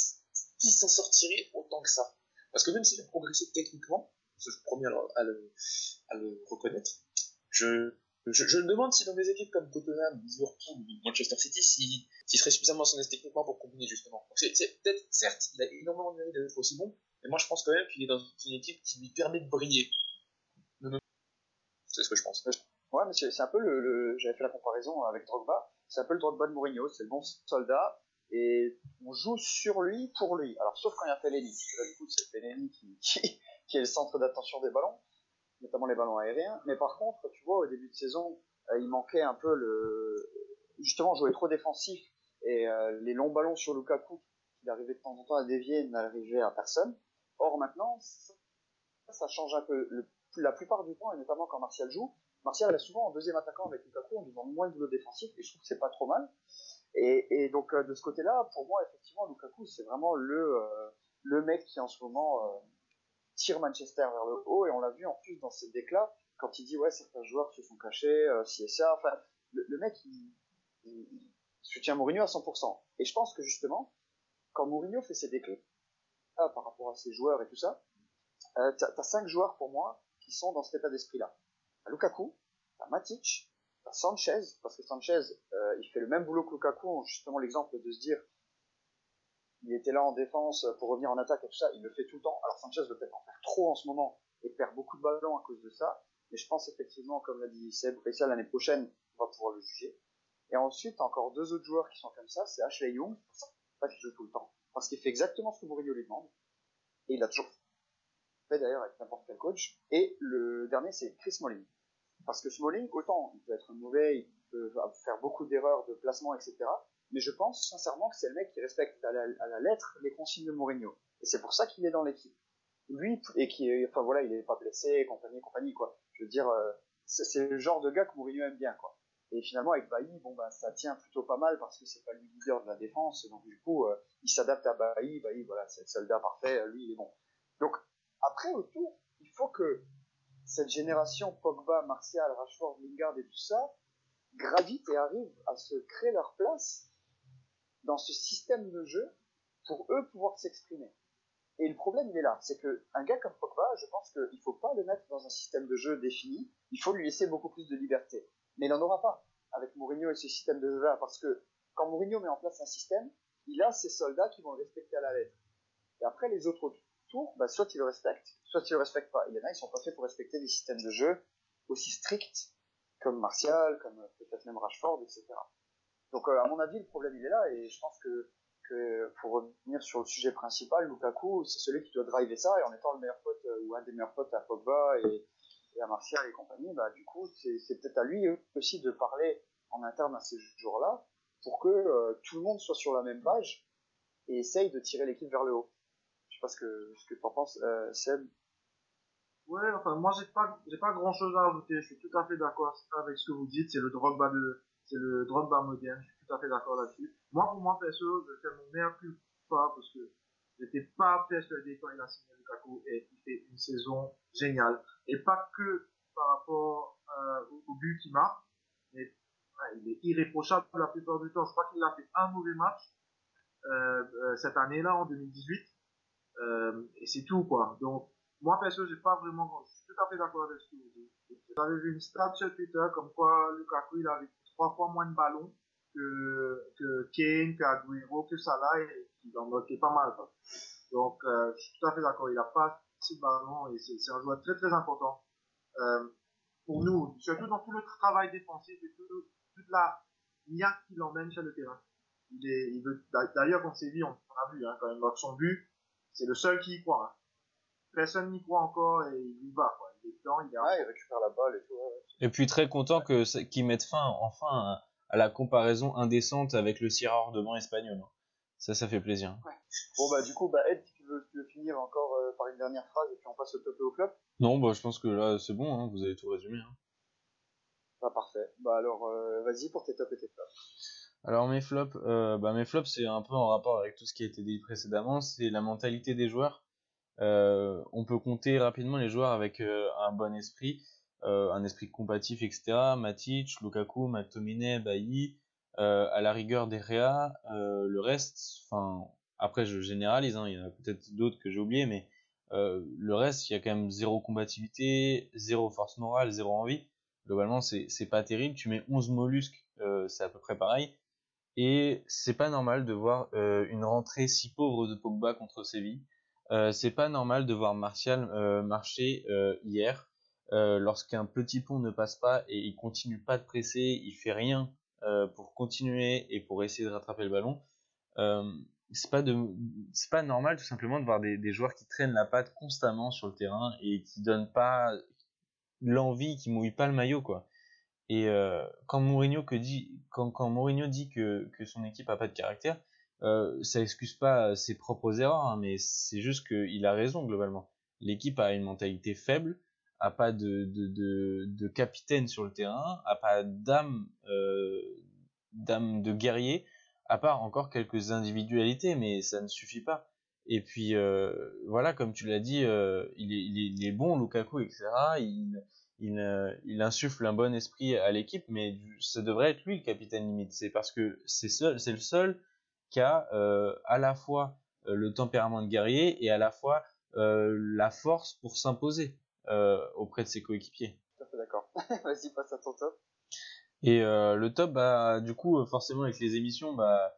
qui s'en sortirait autant que ça. Parce que même s'il a progressé techniquement, je suis premier à le, à le reconnaître. Je, me demande si dans des équipes comme Tottenham, Liverpool ou Manchester City, s'il si, serait suffisamment sonné techniquement pour combiner justement. C'est peut-être, certes, il a énormément de mérite d'être aussi bon, mais moi je pense quand même qu'il est dans une équipe qui lui permet de briller. C'est ce que je pense. Ouais, mais c'est un peu le j'avais fait la comparaison avec Drogba. C'est un peu le Drogba de Mourinho, c'est le bon soldat et on joue sur lui pour lui. Alors sauf quand il y a Fellaini. Là du coup c'est Fellaini qui, qui, qui est le centre d'attention des ballons, notamment les ballons aériens. Mais par contre, tu vois, au début de saison, euh, il manquait un peu le, justement, jouer trop défensif et euh, les longs ballons sur Lukaku il arrivait de temps en temps à dévier, n'arrivait à personne. Or maintenant, ça, change un peu. La plupart du temps, et notamment quand Martial joue, Martial est souvent en deuxième attaquant avec Lukaku en lui moins de boulot défensif, et je trouve que c'est pas trop mal. Et, donc euh, de ce côté-là, pour moi, effectivement, Lukaku, c'est vraiment le, euh, mec qui en ce moment euh, tire Manchester vers le haut, et on l'a vu en plus dans ses déclats, quand il dit ouais, certains joueurs se sont cachés, ci et ça, enfin, le, mec, il, soutient Mourinho à 100%. Et je pense que justement, quand Mourinho fait ses déclats, ah, par rapport à ses joueurs et tout ça, t'as as cinq joueurs pour moi qui sont dans cet état d'esprit-là. T'as Lukaku, t'as Matic, t'as Sanchez, parce que Sanchez, euh, il fait le même boulot que Lukaku, justement l'exemple de se dire, il était là en défense pour revenir en attaque et tout ça, il le fait tout le temps. Alors Sanchez veut peut-être en faire trop en ce moment et perd beaucoup de ballons à cause de ça, mais je pense effectivement, comme l'a dit Seb, ça l'année prochaine, on va pouvoir le juger. Et ensuite, encore deux autres joueurs qui sont comme ça, c'est Ashley Young, pas qu'il joue tout le temps, parce qu'il fait exactement ce que Mourinho lui demande, et il a toujours d'ailleurs avec n'importe quel coach. Et le dernier, c'est Chris Smalling. Parce que Smalling, autant il peut être mauvais, il peut faire beaucoup d'erreurs de placement, etc. Mais je pense sincèrement que c'est le mec qui respecte à la, lettre les consignes de Mourinho. Et c'est pour ça qu'il est dans l'équipe. Lui, et qui enfin voilà, il est pas blessé, compagnie, compagnie, quoi. Je veux dire, euh, c'est le genre de gars que Mourinho aime bien, quoi. Et finalement, avec Bailly, bon, bah, ça tient plutôt pas mal parce que c'est pas le leader de la défense. Donc, du coup, euh, il s'adapte à Bailly. Bailly, voilà, c'est le soldat parfait. Lui, il est bon. Donc, après, autour, il faut que cette génération Pogba, Martial, Rashford, Lingard et tout ça gravite et arrive à se créer leur place dans ce système de jeu pour eux pouvoir s'exprimer. Et le problème, il est là. C'est que un gars comme Pogba, je pense qu'il faut pas le mettre dans un système de jeu défini. Il faut lui laisser beaucoup plus de liberté. Mais il n'en aura pas avec Mourinho et ce système de jeu-là. Parce que quand Mourinho met en place un système, il a ses soldats qui vont le respecter à la lettre. Et après, les autres bah, soit ils le respectent, soit ils le respectent pas. Il y en a, ils sont pas faits pour respecter des systèmes de jeu aussi stricts comme Martial, comme peut-être même Rashford, etc. Donc, euh, à mon avis, le problème, il est là. Et je pense que, pour revenir sur le sujet principal, Lukaku, c'est celui qui doit driver ça. Et en étant le meilleur pote euh, ou un des meilleurs potes à Pogba et, à Martial et compagnie, bah, du coup, c'est peut-être à lui aussi de parler en interne à ces jours-là pour que euh, tout le monde soit sur la même page et essaye de tirer l'équipe vers le haut. Je sais pas ce que, ce que tu en penses, euh, Seb. Ouais, enfin, moi, j'ai pas, j'ai pas grand chose à ajouter. Je suis tout à fait d'accord avec ce que vous dites. C'est le Drogba de, c'est le Drogba moderne. Je suis tout à fait d'accord là-dessus. Moi, pour moi, perso, je fais mon meilleur plus pas parce que j'étais pas persuadé quand il a signé Lukaku et il fait une saison géniale. Et pas que par rapport euh, au, but qu'il marque, mais il est irréprochable la plupart du temps. Je crois qu'il a fait un mauvais match euh, euh, cette année-là, en 2018. Euh, et c'est tout, quoi. Donc, moi, perso, j'ai pas vraiment, je suis tout à fait d'accord avec ce que vous dites. J'avais vu une stat sur Twitter comme quoi Lukaku, il avait trois fois moins de ballons que, que Kane, que Aguero, que Salah, et il en notait pas mal, quoi. Donc, euh, je suis tout à fait d'accord. Il a pas assez de ballons et c'est un joueur très, très important. Euh, pour nous, surtout dans tout le travail défensif et tout, toute la niaque qu'il emmène sur le terrain. Il est, il veut, d'ailleurs, on, on a vu, hein, quand il marque son but, c'est le seul qui y croit. Hein. Personne n'y croit encore et il y va. Quoi. Il est dedans, il, est ouais, il récupère la balle et tout. Ouais. Et puis très content que qu'ils mettent fin enfin à, à, la comparaison indécente avec le Sierra de banc espagnol. Hein. Ça, ça fait plaisir. Ouais. Bon bah du coup, bah Ed, si tu veux, tu veux finir encore euh, par une dernière phrase et puis on passe au top et au flop. Non, bah je pense que là c'est bon, hein, vous avez tout résumé. Hein. Bah parfait. Bah alors euh, vas-y pour tes top et tes flops. Alors mes flops, euh, bah mes flops c'est un peu en rapport avec tout ce qui a été dit précédemment, c'est la mentalité des joueurs. Euh, on peut compter rapidement les joueurs avec euh, un bon esprit, un esprit combatif, etc. Matic, Lukaku, McTominay, Bailly, à la rigueur des Réa, le reste, enfin après je généralise, hein, il y en a peut-être d'autres que j'ai oubliés, mais le reste il y a quand même zéro combativité, zéro force morale, zéro envie. Globalement c'est c'est pas terrible. Tu mets 11 mollusques, c'est à peu près pareil. Et c'est pas normal de voir euh, une rentrée si pauvre de Pogba contre Séville. Euh, c'est pas normal de voir Martial euh, marcher hier lorsqu'un petit pont ne passe pas et il continue pas de presser, il fait rien pour continuer et pour essayer de rattraper le ballon. c'est pas de, c'est pas normal tout simplement de voir des, des, joueurs qui traînent la patte constamment sur le terrain et qui donnent pas l'envie, qui mouillent pas le maillot quoi. Et euh, quand Mourinho que dit, quand, quand Mourinho dit que, que son équipe a pas de caractère, euh, ça excuse pas ses propres erreurs, hein, mais c'est juste qu'il a raison globalement. L'équipe a une mentalité faible, a pas de, de, de, capitaine sur le terrain, a pas d'âme euh, d'âme de guerrier, à part encore quelques individualités, mais ça ne suffit pas. Et puis voilà, comme tu l'as dit, il, est, bon, Lukaku, etc. il, euh, il insuffle un bon esprit à l'équipe, mais ça devrait être lui le capitaine limite. C'est parce que c'est c'est le seul qui a euh, à la fois euh, le tempérament de guerrier et à la fois euh, la force pour s'imposer auprès de ses coéquipiers. Tout à fait d'accord. [LAUGHS] Vas-y, passe à ton top. Et le top, bah, du coup, forcément, avec les émissions, bah,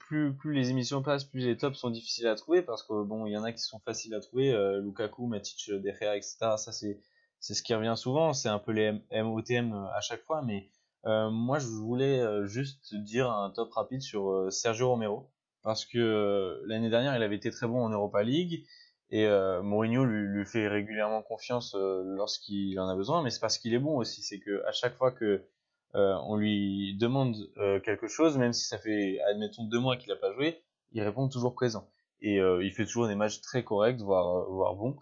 plus, plus les émissions passent, plus les tops sont difficiles à trouver parce que bon, il y en a qui sont faciles à trouver, Lukaku, Matic, De Gea, etc. Ça, c'est c'est ce qui revient souvent, c'est un peu les MOTM à chaque fois, mais euh, moi je voulais euh, juste dire un top rapide sur euh, Sergio Romero, parce que euh, l'année dernière il avait été très bon en Europa League, et Mourinho lui, lui, fait régulièrement confiance lorsqu'il en a besoin, mais c'est parce qu'il est bon aussi, c'est que à chaque fois que on lui demande quelque chose, même si ça fait admettons deux mois qu'il n'a pas joué, il répond toujours présent. Et il fait toujours des matchs très corrects, voire, voire bons.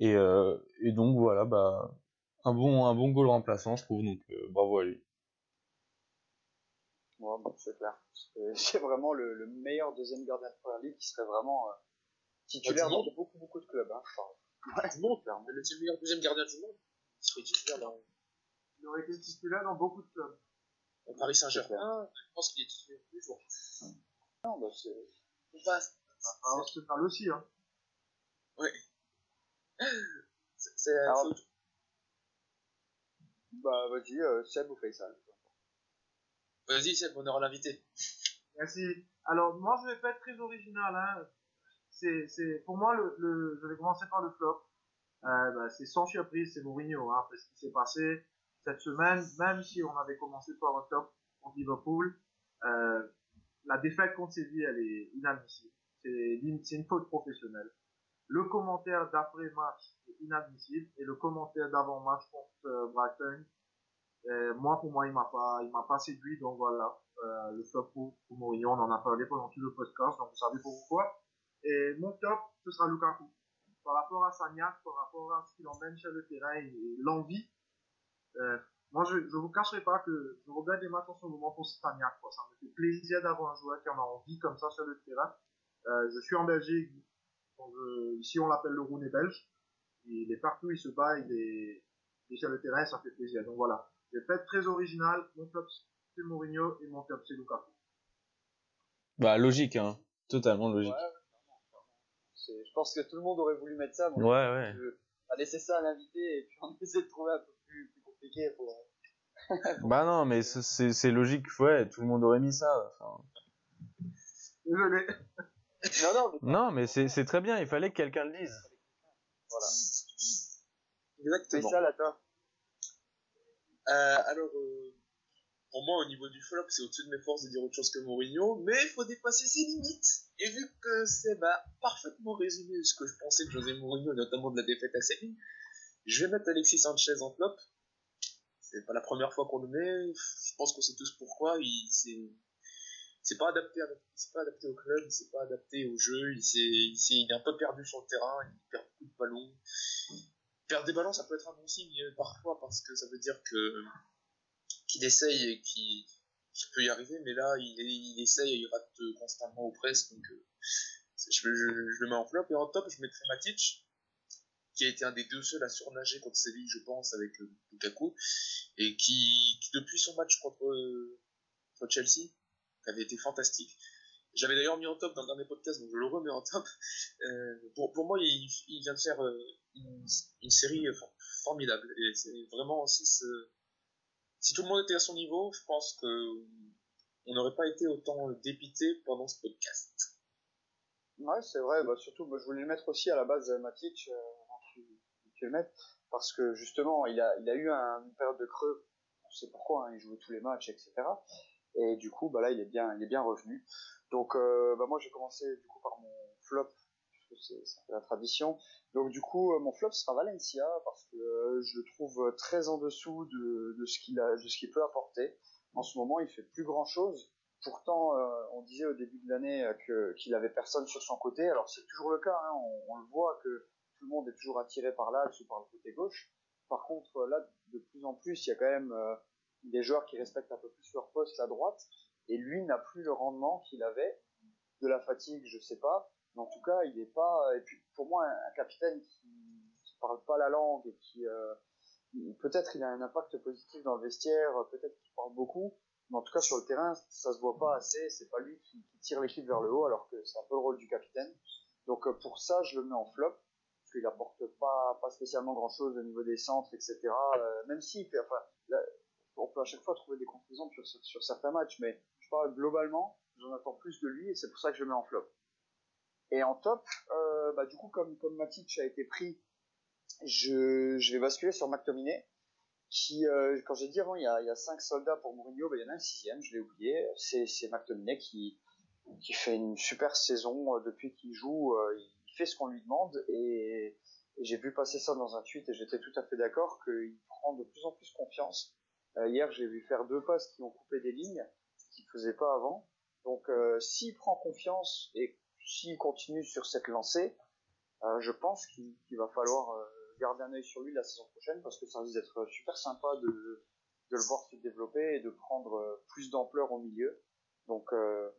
Et, euh, et donc voilà, bah, un bon, un bon goal remplaçant, je trouve, donc euh, bravo à lui. Ouais, bon, c'est clair. [LAUGHS] C'est vraiment le, le, meilleur deuxième gardien de Premier League qui serait vraiment euh, titulaire dans beaucoup, beaucoup de clubs. Hein, ouais, du monde, clairement. Le meilleur deuxième gardien du monde, il serait titulaire dans... Il aurait été titulaire dans beaucoup de clubs. Au Paris Saint-Germain, je pense qu'il est titulaire tous les jours. Non, bah c'est... C'est pas... Ah, c'est pas aussi, hein. Ouais. C'est. Alors... Bah, vas-y, euh, Seb ou Faisal. Vas-y, Seb, on aura l'invité. Merci. Alors, moi, je vais pas être très original. Hein. C'est, pour moi, le, le, je vais commencer par le flop. Euh, bah, c'est sans surprise, c'est Mourinho, hein, parce qu'il s'est passé cette semaine, même si on avait commencé par un top contre Liverpool, euh, la défaite contre Séville, elle est inadmissible. C'est, c'est une faute professionnelle. Le commentaire d'après-match est inadmissible et le commentaire d'avant-match contre euh, Brighton, euh, moi pour moi il m'a pas il m'a pas séduit. Donc voilà euh, le flop pour, pour Mourinho. On en a parlé pendant tout le podcast donc vous savez pourquoi. Et mon top ce sera Lukaku. Par rapport à Sagnac par rapport à ce qu'il emmène sur le terrain et, l'envie moi je je vous cacherai pas que je regarde des matchs en ce moment pour Sagnac quoi. Ça me fait plaisir d'avoir un joueur qui en a envie comme ça sur le terrain. Je suis en Belgique euh, ici, on l'appelle le Rounet belge. Il est partout, il se bat, il est, il est sur le terrain, ça fait plaisir. Donc voilà. J'ai fait très original. Mon top, c'est Mourinho et mon top, c'est Lukaku. Bah, logique, hein. Totalement logique. Ouais, je pense que tout le monde aurait voulu mettre ça. ouais, ouais. Je, à laisser ça à l'invité et puis [LAUGHS] on essaie de trouver un peu plus, plus compliqué pour. [LAUGHS] bah non, mais c'est logique, ouais, tout le monde aurait mis ça. Enfin... Désolé. Non, non, mais, non, mais c'est très bien, il fallait que quelqu'un le dise. Voilà. Exactement. C'est ça, là, toi. Euh, alors, euh, pour moi, au niveau du flop, c'est au-dessus de mes forces de dire autre chose que Mourinho, mais il faut dépasser ses limites. Et vu que c'est bah, parfaitement résumé ce que je pensais de José Mourinho, notamment de la défaite à Séville, je vais mettre Alexis Sanchez en flop. C'est pas la première fois qu'on le met, je pense qu'on sait tous pourquoi, il s'est c'est pas adapté c'est pas adapté au club, il s'est pas adapté au jeu, il il, il est un peu perdu sur le terrain, il perd beaucoup de ballons. Perdre des ballons, ça peut être un bon signe euh, parfois parce que ça veut dire que qu'il essaye et qu'il, peut y arriver, mais là il, il essaye et il rate constamment au press, donc euh, je, je, je, le mets en flop et en top je mettrai Matic qui a été un des deux seuls à surnager contre Séville, je pense, avec euh, Lukaku, et qui, qui, depuis son match contre, contre Chelsea, avait été fantastique. J'avais d'ailleurs mis en top dans le dernier podcast, donc je le remets en top. Euh, pour, pour moi, il, il vient de faire euh, une, série formidable. Et c'est vraiment aussi. Si tout le monde était à son niveau, je pense que on n'aurait pas été autant dépité pendant ce podcast. Ouais, c'est vrai. Bah, surtout, bah, je voulais le mettre aussi à la base Matic, euh, tu, le mettre, parce que justement, il a, il a eu un, une période de creux. On sait pourquoi, hein, il jouait tous les matchs, etc. Et du coup, bah là, il est bien, il est bien revenu. Donc, euh, bah moi, j'ai commencé du coup par mon flop, puisque c'est la tradition. Donc, du coup, euh, mon flop sera Valencia parce que euh, je le trouve très en dessous de, de ce qu'il a, de ce qu'il peut apporter. En ce moment, il fait plus grand chose. pourtant, on disait au début de l'année que qu'il avait personne sur son côté. Alors c'est toujours le cas. Hein, on, on le voit que tout le monde est toujours attiré par l'axe ou par le côté gauche. Par contre, là, de plus en plus, il y a quand même des joueurs qui respectent un peu plus leur poste à droite. Et lui n'a plus le rendement qu'il avait. De la fatigue, je sais pas. Mais en tout cas, il est pas. Et puis, pour moi, un, capitaine qui, qui parle pas la langue et qui euh, peut-être il a un impact positif dans le vestiaire, peut-être qu'il parle beaucoup, mais en tout cas sur le terrain, ça se voit pas assez. C'est pas lui qui, tire l'équipe vers le haut, alors que c'est un peu le rôle du capitaine. Donc euh, pour ça, je le mets en flop parce qu'il apporte pas pas spécialement grand chose au niveau des centres, etc. Euh, même si, enfin, on peut à chaque fois trouver des conclusions sur, certains matchs, mais je parle globalement, j'en attends plus de lui et c'est pour ça que je le mets en flop. Et en top, euh, bah, du coup, comme, comme Matic a été pris, je, vais basculer sur McTominay, qui, euh, quand j'ai dit avant, il y a, il cinq soldats pour Mourinho, bah, il y en a un sixième, je l'ai oublié, c'est, c'est McTominay qui, fait une super saison euh, depuis qu'il joue, il fait ce qu'on lui demande, et j'ai vu passer ça dans un tweet, et j'étais tout à fait d'accord qu'il prend de plus en plus confiance. Euh, hier, j'ai vu faire deux passes qui ont coupé des lignes, qu'il faisait pas avant. Donc, euh, s'il prend confiance et s'il continue sur cette lancée, euh, je pense qu'il va falloir euh, garder un œil sur lui la saison prochaine parce que ça risque d'être super sympa de, de le voir se développer et de prendre euh, plus d'ampleur au milieu. Donc, euh,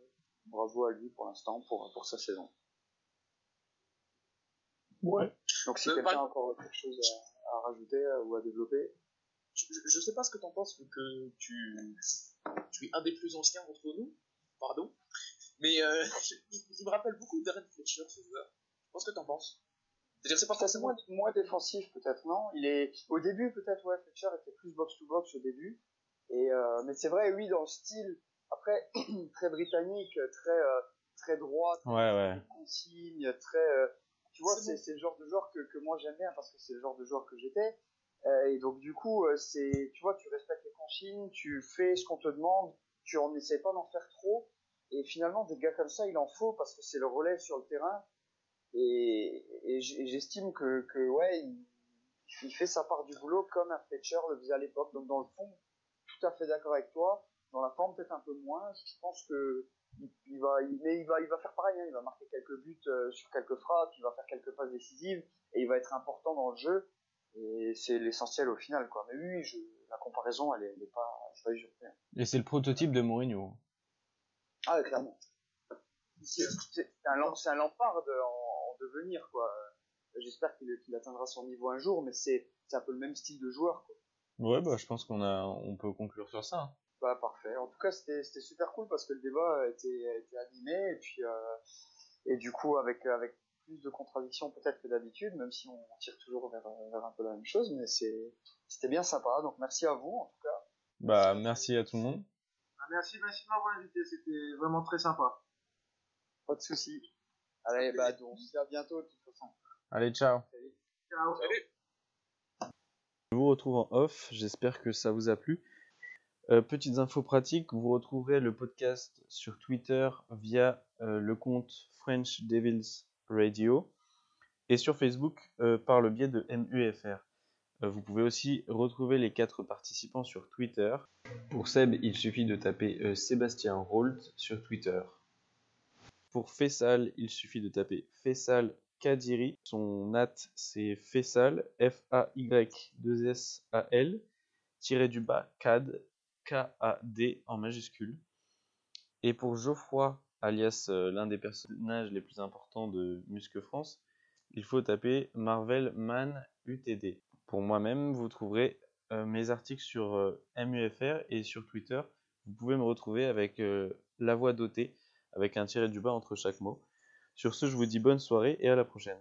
bravo à lui pour l'instant pour, pour sa saison. Ouais. Donc, si quelqu'un a encore quelque chose à, à rajouter ou à développer, Je, sais pas ce que t'en penses, vu que tu, tu es un des plus anciens d'entre nous, pardon, mais euh, [LAUGHS] je- il, il me rappelle beaucoup Darren Fletcher, ce joueur. Je pense que t'en penses. C'est-à-dire, c'est pas C'est forcément... moins, moins défensif peut-être, non? Il est au début peut-être ouais, Fletcher était plus box to box au début. Et euh, mais c'est vrai, oui, dans le style après [CLEARS THROAT] très britannique, très euh, très droit, très Ouais, ouais. consigne, très euh, tu vois, C'est c'est bon. c'est le genre de joueur que, que moi j'aime bien parce que c'est le genre de joueur que j'étais. Euh, et donc du coup, euh, c'est tu vois, tu respectes les consignes, tu fais ce qu'on te demande, tu en essaies pas d'en faire trop. Et finalement, des gars comme ça, il en faut parce que c'est le relais sur le terrain. Et, j'estime que, ouais, il, fait sa part du boulot comme un Fletcher le faisait à l'époque. Donc dans le fond, tout à fait d'accord avec toi. Dans la forme peut-être un peu moins. Je pense que il, va, mais il va, il va faire pareil. hein. Il va marquer quelques buts euh, sur quelques frappes. Il va faire quelques passes décisives et il va être important dans le jeu. Et c'est l'essentiel au final, quoi. Mais oui, je, la comparaison, elle est, elle est pas, pas usurpée. Et c'est le prototype de Mourinho. Ah, clairement. C'est un, Lampard de- en, en devenir, quoi. J'espère qu'il qu'il atteindra son niveau un jour, mais c'est un peu le même style de joueur, quoi. Ouais, bah je pense qu'on a, on peut conclure sur ça. hein. Bah, parfait. En tout cas, c'était super cool parce que le débat a été, a été animé et puis euh, et du coup avec avec plus de contradictions peut-être que d'habitude, même si on tire toujours vers, vers un peu la même chose, mais c'était bien sympa. Donc merci à vous en tout cas. Bah merci à tout le monde. Ah, Merci, merci de m'avoir invité, c'était vraiment très sympa. Pas de soucis. Allez, bah on se dit à bientôt de toute façon. Allez, ciao. Salut. Ciao. Salut Je vous retrouve en off, j'espère que ça vous a plu. Euh, petites infos pratiques, vous retrouverez le podcast sur Twitter via euh, le compte French Devils Radio et sur Facebook euh, par le biais de MUFR. Euh, vous pouvez aussi retrouver les quatre participants sur Twitter. Pour Seb, il suffit de taper euh, Sébastien Rolt sur Twitter. Pour Fessal, il suffit de taper Fessal Kadiri. Son nat, c'est Fessal, F-A-Y-2-S-A-L, tiré du bas, CAD, K-A-D en majuscule. Et pour Geoffroy, alias euh, l'un des personnages les plus importants de Musque France, il faut taper Marvel Man UTD. Pour moi-même, vous trouverez euh, mes articles sur euh, MUFR et sur Twitter. Vous pouvez me retrouver avec la voix dotée, avec un tiré du bas entre chaque mot. Sur ce, je vous dis bonne soirée et à la prochaine.